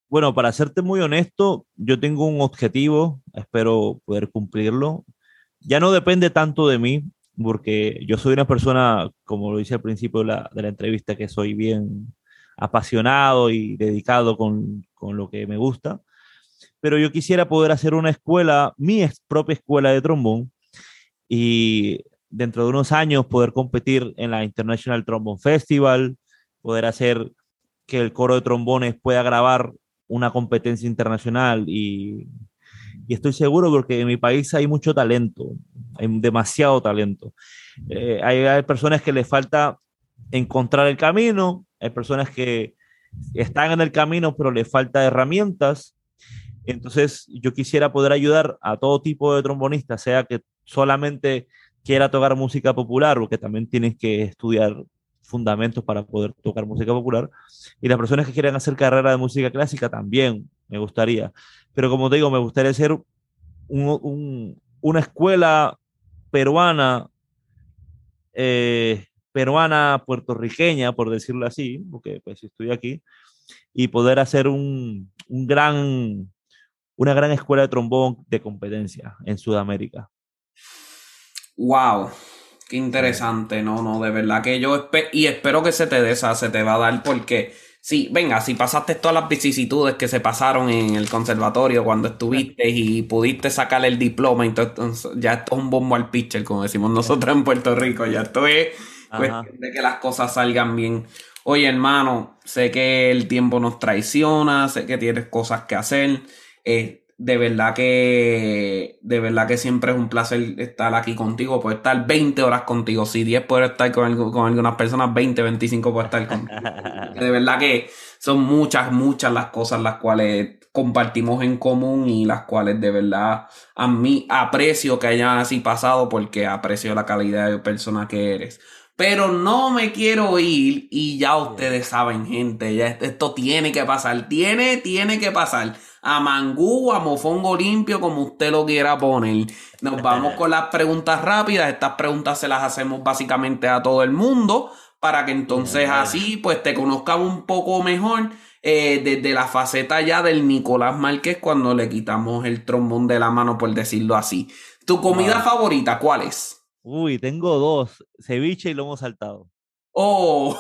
Bueno, para serte muy honesto, yo tengo un objetivo, espero poder cumplirlo. Ya no depende tanto de mí, porque yo soy una persona, como lo dice al principio de la, de la entrevista, que soy bien apasionado y dedicado con, con, lo que me gusta. Pero yo quisiera poder hacer una escuela, mi propia escuela de trombón, y dentro de unos años poder competir en la International Trombone Festival, poder hacer que el coro de trombones pueda grabar una competencia internacional y, estoy seguro porque en mi país hay mucho talento, hay demasiado talento. Eh, hay, hay, personas que les falta encontrar el camino, hay personas que están en el camino pero les falta herramientas. Entonces yo quisiera poder ayudar a todo tipo de trombonistas, sea que solamente quiera tocar música popular, porque también tienes que estudiar fundamentos para poder tocar música popular. Y las personas que quieran hacer carrera de música clásica también me gustaría. Pero como te digo, me gustaría ser un, un, una escuela peruana, eh, peruana puertorriqueña, por decirlo así, porque pues estoy aquí, y poder hacer un gran, una gran escuela de trombón de competencia en Sudamérica. Wow, qué interesante, no, no, de verdad que yo y espero que se te dé, se te va a dar porque, sí, venga, si pasaste todas las vicisitudes que se pasaron en el conservatorio cuando estuviste y pudiste sacar el diploma, entonces ya esto es un bombo al pitcher, como decimos nosotros en Puerto Rico, ya esto es cuestión de que las cosas salgan bien. Oye, hermano, sé que el tiempo nos traiciona, sé que tienes cosas que hacer. Eh, de verdad que de verdad que siempre es un placer estar aquí contigo, puedo estar 20 horas contigo, si 10 puedo estar con, con algunas personas, 20, 25 puedo estar contigo. de verdad que son muchas, muchas las cosas las cuales compartimos en común y las cuales de verdad a mí aprecio que hayan así pasado porque aprecio la calidad de persona que eres. Pero no me quiero ir y ya ustedes saben, gente, ya esto tiene que pasar, tiene, tiene que pasar a mangú, a mofongo limpio, como usted lo quiera poner. Nos vamos con las preguntas rápidas. Estas preguntas se las hacemos básicamente a todo el mundo para que entonces así pues te conozcan un poco mejor eh, desde la faceta ya del Nicolás Márquez cuando le quitamos el trombón de la mano, por decirlo así. ¿Tu comida favorita cuál es? Uy, tengo dos, ceviche y lomo saltado. Oh,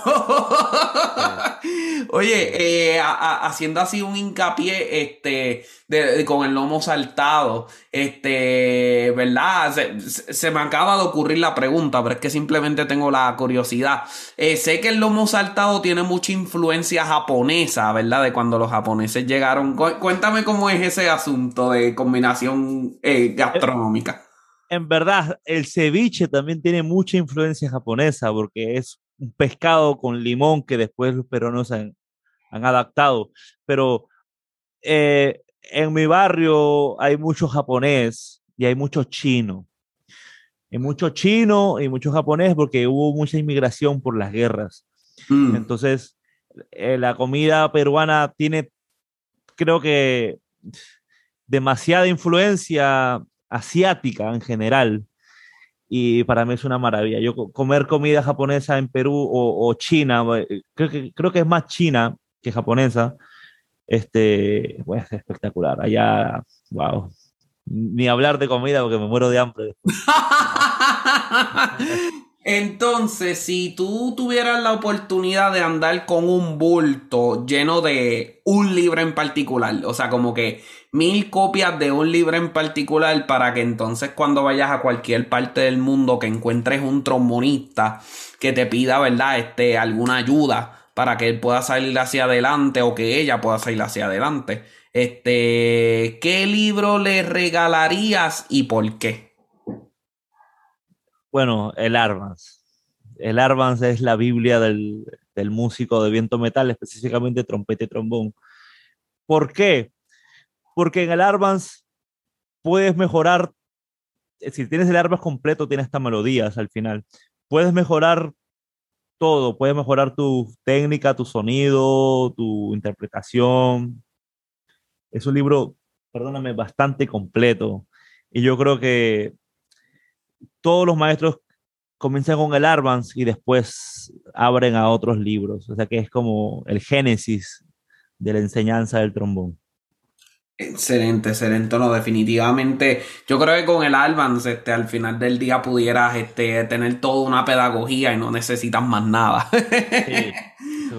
oye, eh, haciendo así un hincapié, este, de, con el lomo saltado, este, ¿verdad? Se, me acaba de ocurrir la pregunta, pero es que simplemente tengo la curiosidad. Eh, sé que el lomo saltado tiene mucha influencia japonesa, ¿verdad? De cuando los japoneses llegaron. Cuéntame cómo es ese asunto de combinación eh, gastronómica. En verdad, el ceviche también tiene mucha influencia japonesa porque es un pescado con limón que después los peruanos han, han adaptado. Pero eh, en mi barrio hay mucho japonés y hay mucho chino. Hay mucho chino y mucho japonés porque hubo mucha inmigración por las guerras. Mm. Entonces, eh, la comida peruana tiene, creo que, demasiada influencia asiática en general y para mí es una maravilla. Yo comer comida japonesa en Perú o, China, eh, creo que, creo que es más china que japonesa, este, es espectacular. Allá, wow, ni hablar de comida porque me muero de hambre. Entonces, si tú tuvieras la oportunidad de andar con un bulto lleno de un libro en particular, o sea, como que mil copias de un libro en particular para que entonces cuando vayas a cualquier parte del mundo que encuentres un trombonista que te pida, ¿verdad? Este, alguna ayuda para que él pueda salir hacia adelante o que ella pueda salir hacia adelante. Este, ¿qué libro le regalarías y por qué? Bueno, el Armas. El Armas es la Biblia del, músico de viento metal, específicamente trompeta y trombón. ¿Por qué? porque en el Armas puedes mejorar, eh, si tienes el Armas completo, tienes hasta melodías al final. Puedes mejorar todo, puedes mejorar tu técnica, tu sonido, tu interpretación. Es un libro, perdóname, bastante completo. Y yo creo que todos los maestros comienzan con el Armas y después abren a otros libros. O sea que es como el génesis de la enseñanza del trombón. Excelente, excelente. No, definitivamente. Yo creo que con el Albans, este, al final del día pudieras este, tener toda una pedagogía y no necesitas más nada.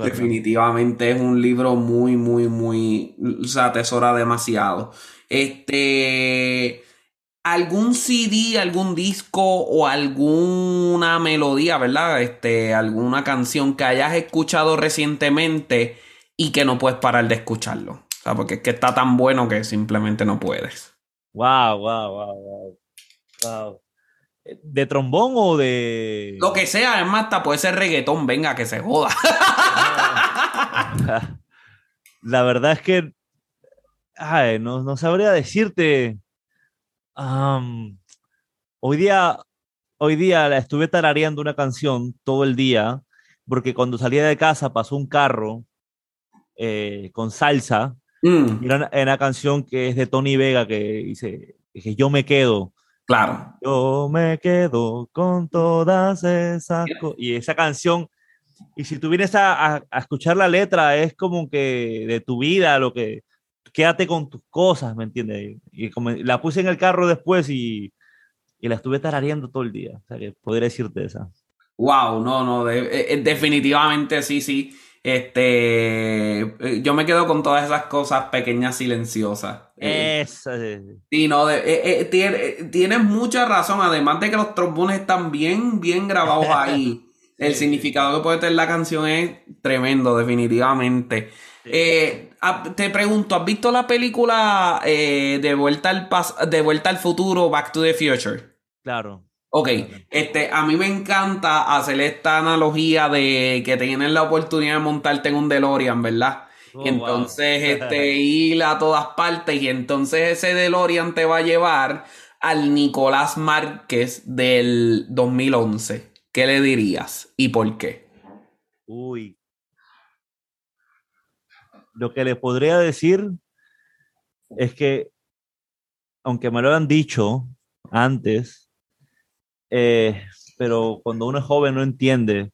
definitivamente es un libro muy, muy, muy. O sea, atesora demasiado. Este. Algún CD, algún disco o alguna melodía, ¿verdad? Este, alguna canción que hayas escuchado recientemente y que no puedes parar de escucharlo porque es que está tan bueno que simplemente no puedes. Wow, wow, wow, wow. ¿De trombón o de.? Lo que sea, además, hasta puede ser reggaetón, venga, que se joda. La verdad es que. Ay, no, no sabría decirte. Hoy día. Hoy día la estuve tarareando una canción todo el día, porque cuando salía de casa pasó un carro eh, con salsa Mm. Era una, canción que es de Tony Vega que dice que yo me quedo. Claro. Yo me quedo con todas esas cosas. Y esa canción, y si tú vienes a, escuchar la letra, es como que de tu vida, lo que quédate con tus cosas, ¿me entiendes? Y como la puse en el carro después y, y la estuve tarareando todo el día. O sea, que podría decirte esa. Wow, no, no, eh, eh, definitivamente sí, sí. Este, eh, yo me quedo con todas esas cosas pequeñas silenciosas. Eh, Eso. Sí, no, eh, tienes mucha razón. Además de que los trombones están bien, bien grabados ahí. El significado que puede tener la canción es tremendo, definitivamente. Te pregunto, ¿has visto la película de, vuelta al de Vuelta al Futuro, Back to the Future? Claro. Ok, este, a mí me encanta hacer esta analogía de que tienes la oportunidad de montarte en un DeLorean, ¿verdad? Oh, entonces, este, ir a todas partes y entonces ese DeLorean te va a llevar al Nicolás Márquez del 2011. ¿Qué le dirías y por qué? Uy. Lo que le podría decir es que, aunque me lo han dicho antes, eh, pero cuando uno es joven no entiende,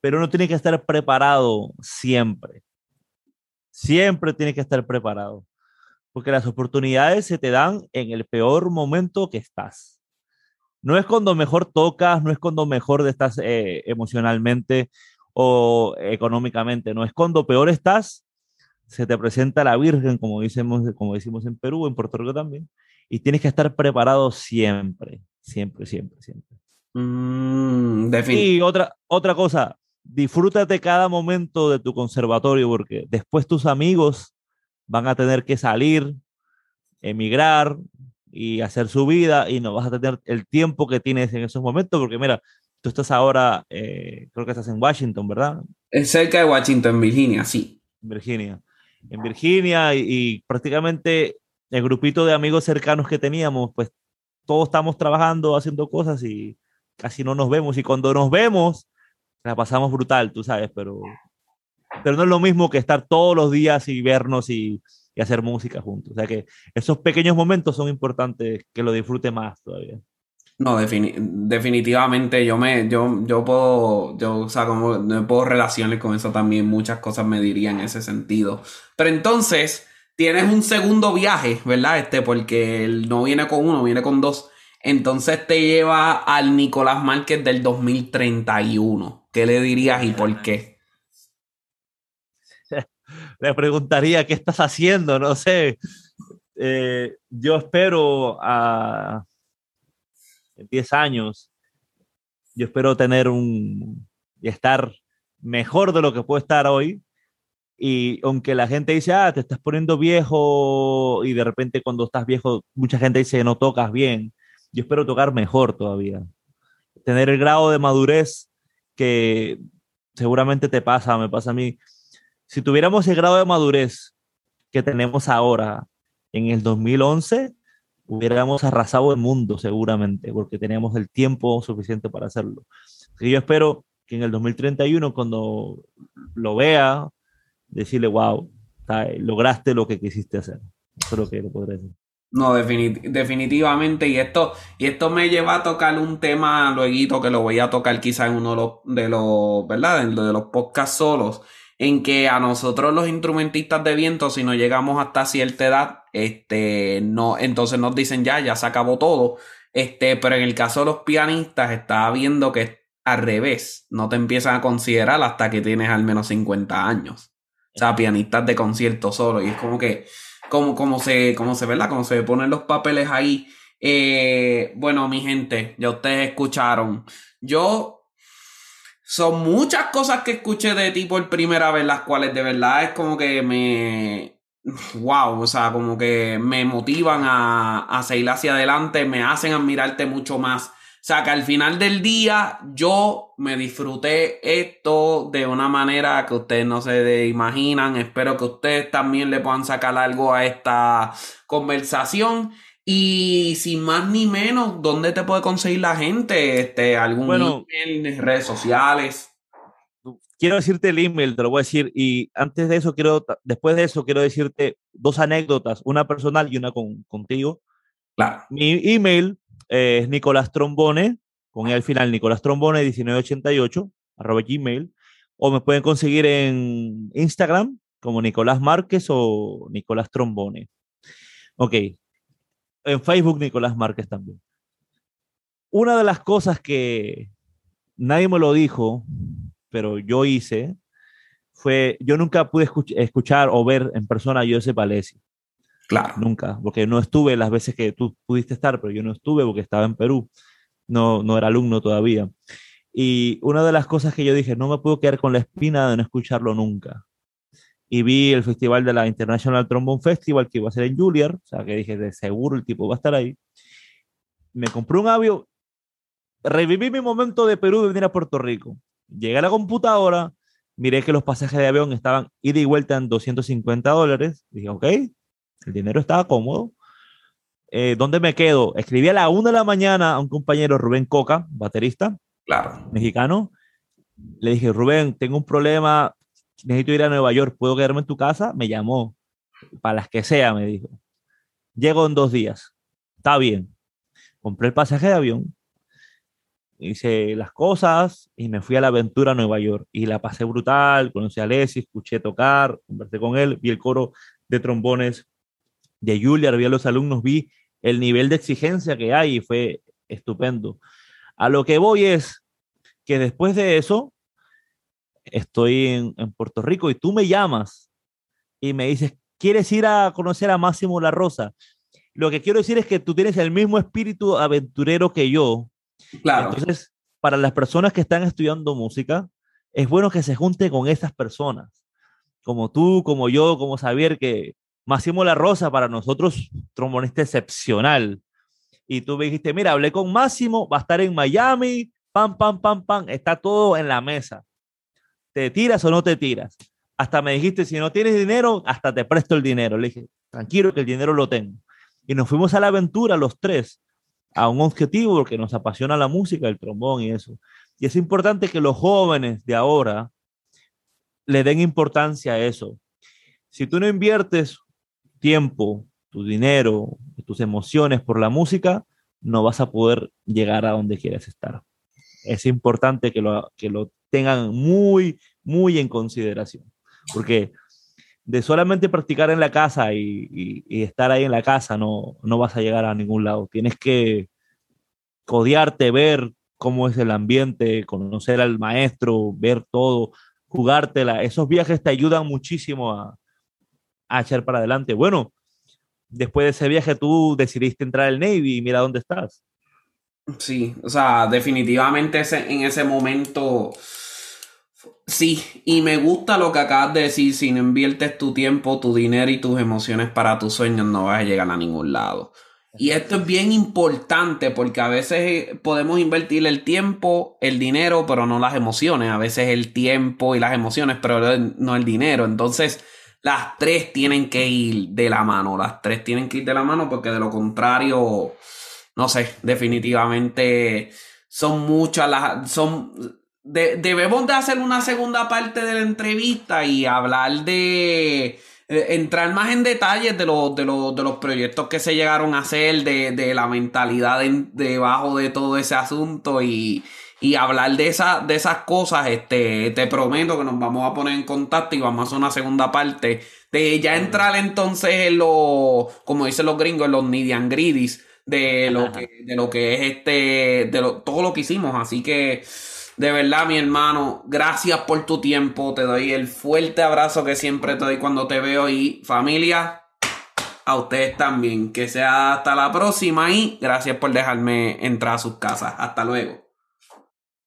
pero uno tiene que estar preparado siempre. Siempre tiene que estar preparado, porque las oportunidades se te dan en el peor momento que estás. no es cuando mejor tocas, no es cuando mejor estás eh, emocionalmente o económicamente, no es cuando peor estás, se te presenta la Virgen, como decimos, como decimos en Perú, en Puerto Rico también, y tienes que estar preparado siempre, siempre, siempre, siempre. Mm, y otra, otra cosa, disfrútate cada momento de tu conservatorio, porque después tus amigos van a tener que salir, emigrar y hacer su vida y no vas a tener el tiempo que tienes en esos momentos, porque mira, tú estás ahora, eh, creo que estás en Washington, ¿verdad? Es cerca de Washington, Virginia, sí. Virginia. En Virginia y, prácticamente el grupito de amigos cercanos que teníamos, pues todos estamos trabajando, haciendo cosas y casi no nos vemos. Y cuando nos vemos, la pasamos brutal, tú sabes, pero, pero no es lo mismo que estar todos los días y vernos y, y hacer música juntos. O sea que esos pequeños momentos son importantes que lo disfrute más todavía. No, definitivamente yo me, yo, yo puedo, yo, o sea, puedo relacionar con eso también, muchas cosas me dirían en ese sentido. Pero entonces, tienes un segundo viaje, ¿verdad? Este, porque él no viene con uno, viene con dos. Entonces te lleva al Nicolás Márquez del 2031. ¿Qué le dirías y por qué? Le preguntaría, ¿qué estás haciendo? No sé. Eh, yo espero a 10 años, yo espero tener un y estar mejor de lo que puedo estar hoy. Y aunque la gente dice, ah, te estás poniendo viejo y de repente cuando estás viejo, mucha gente dice, no tocas bien. Yo espero tocar mejor todavía. Tener el grado de madurez que seguramente te pasa, me pasa a mí. Si tuviéramos el grado de madurez que tenemos ahora en el 2011, hubiéramos arrasado el mundo seguramente, porque teníamos el tiempo suficiente para hacerlo. Y yo espero que en el 2031, cuando lo vea, decirle, wow, lograste lo que quisiste hacer. Eso es lo que le podré decir. No, definitivamente. Y esto, y esto me lleva a tocar un tema luego que lo voy a tocar quizá en uno de los, de los ¿verdad? De los podcasts solos en que a nosotros los instrumentistas de viento, si no llegamos hasta cierta edad, este, no, entonces nos dicen ya, ya se acabó todo. Este, pero en el caso de los pianistas, está viendo que al revés, no te empiezan a considerar hasta que tienes al menos 50 años. O sea, pianistas de concierto solo. Y es como que, como, como se, como se, ¿verdad? Como se ponen los papeles ahí. Eh, bueno, mi gente, ya ustedes escucharon. Yo son muchas cosas que escuché de ti por primera vez, las cuales de verdad es como que me. Wow, o sea, como que me motivan a, a seguir hacia adelante, me hacen admirarte mucho más. O sea, que al final del día yo me disfruté esto de una manera que ustedes no se imaginan. Espero que ustedes también le puedan sacar algo a esta conversación. Y sin más ni menos, ¿dónde te puede conseguir la gente? Este, ¿Algún bueno, email, redes sociales? Quiero decirte el email, te lo voy a decir. Y antes de eso, quiero, después de eso, quiero decirte dos anécdotas, una personal y una con, contigo. Claro. Mi email es Nicolás Trombone, con el final Nicolás Trombone 1988, arroba gmail. O me pueden conseguir en Instagram como Nicolás Márquez o Nicolás Trombone. Ok, en Facebook Nicolás Márquez también. Una de las cosas que nadie me lo dijo, pero yo hice, fue, yo nunca pude escuchar o ver en persona a Joseph Alessi. Claro. Nunca, porque no estuve las veces que tú pudiste estar, pero yo no estuve porque estaba en Perú. No, no era alumno todavía. Y una de las cosas que yo dije, no me puedo quedar con la espina de no escucharlo nunca y vi el festival de la International Trombone Festival que iba a ser en Juilliard, o sea que dije, de seguro el tipo va a estar ahí. Me compré un avión, reviví mi momento de Perú de venir a Puerto Rico. Llegué a la computadora, miré que los pasajes de avión estaban ida y vuelta en 250 dólares. Dije, ok, el dinero estaba cómodo. Eh, ¿Dónde me quedo? Escribí a la una de la mañana a un compañero, Rubén Coca, baterista, claro. mexicano. Le dije, Rubén, tengo un problema, necesito ir a Nueva York, ¿puedo quedarme en tu casa? Me llamó, para las que sea, me dijo. Llego en dos días, está bien. Compré el pasaje de avión, hice las cosas y me fui a la aventura a Nueva York. Y la pasé brutal, conocí a Leslie, escuché tocar, conversé con él, vi el coro de trombones de Julia, vi a los alumnos, vi el nivel de exigencia que hay y fue estupendo. A lo que voy es que después de eso, estoy en, en Puerto Rico y tú me llamas y me dices, ¿quieres ir a conocer a Máximo La Rosa? Lo que quiero decir es que tú tienes el mismo espíritu aventurero que yo. Claro. Entonces, para las personas que están estudiando música, es bueno que se junte con estas personas, como tú, como yo, como Xavier, que Máximo La Rosa para nosotros, trombonista excepcional. Y tú me dijiste, mira, hablé con Máximo, va a estar en Miami, pam, pam, pam, pam, está todo en la mesa. ¿Te tiras o no te tiras? Hasta me dijiste, si no tienes dinero, hasta te presto el dinero. Le dije, tranquilo que el dinero lo tengo. Y nos fuimos a la aventura los tres, a un objetivo porque nos apasiona la música, el trombón y eso. Y es importante que los jóvenes de ahora le den importancia a eso. Si tú no inviertes tiempo, tu dinero, tus emociones por la música, no vas a poder llegar a donde quieres estar. Es importante que lo, que lo tengan muy, muy en consideración, porque de solamente practicar en la casa y, estar ahí en la casa no, no vas a llegar a ningún lado. Tienes que codearte, ver cómo es el ambiente, conocer al maestro, ver todo, jugártela. Esos viajes te ayudan muchísimo a, a echar para adelante. Bueno, después de ese viaje tú decidiste entrar al Navy y mira dónde estás. Sí, o sea, definitivamente ese, en ese momento, sí, y me gusta lo que acabas de decir, si no inviertes tu tiempo, tu dinero y tus emociones para tus sueños, no vas a llegar a ningún lado. Y esto es bien importante porque a veces podemos invertir el tiempo, el dinero, pero no las emociones. A veces el tiempo y las emociones, pero no el dinero. Entonces, las tres tienen que ir de la mano. Las tres tienen que ir de la mano porque de lo contrario, no sé, definitivamente son muchas las... Son, de, debemos de hacer una segunda parte de la entrevista y hablar de entrar más en detalles de, los, de, los, de los proyectos que se llegaron a hacer, de, de la mentalidad de, debajo de todo ese asunto y, y hablar de, esa, de esas cosas. Este, te prometo que nos vamos a poner en contacto y vamos a hacer una segunda parte de ya entrar entonces en los, como dicen los gringos, en los nidian gridis de lo que, de lo que es este, de lo, todo lo que hicimos. Así que de verdad, mi hermano, gracias por tu tiempo. Te doy el fuerte abrazo que siempre te doy cuando te veo. Y familia, a ustedes también. Que sea hasta la próxima y gracias por dejarme entrar a sus casas. Hasta luego.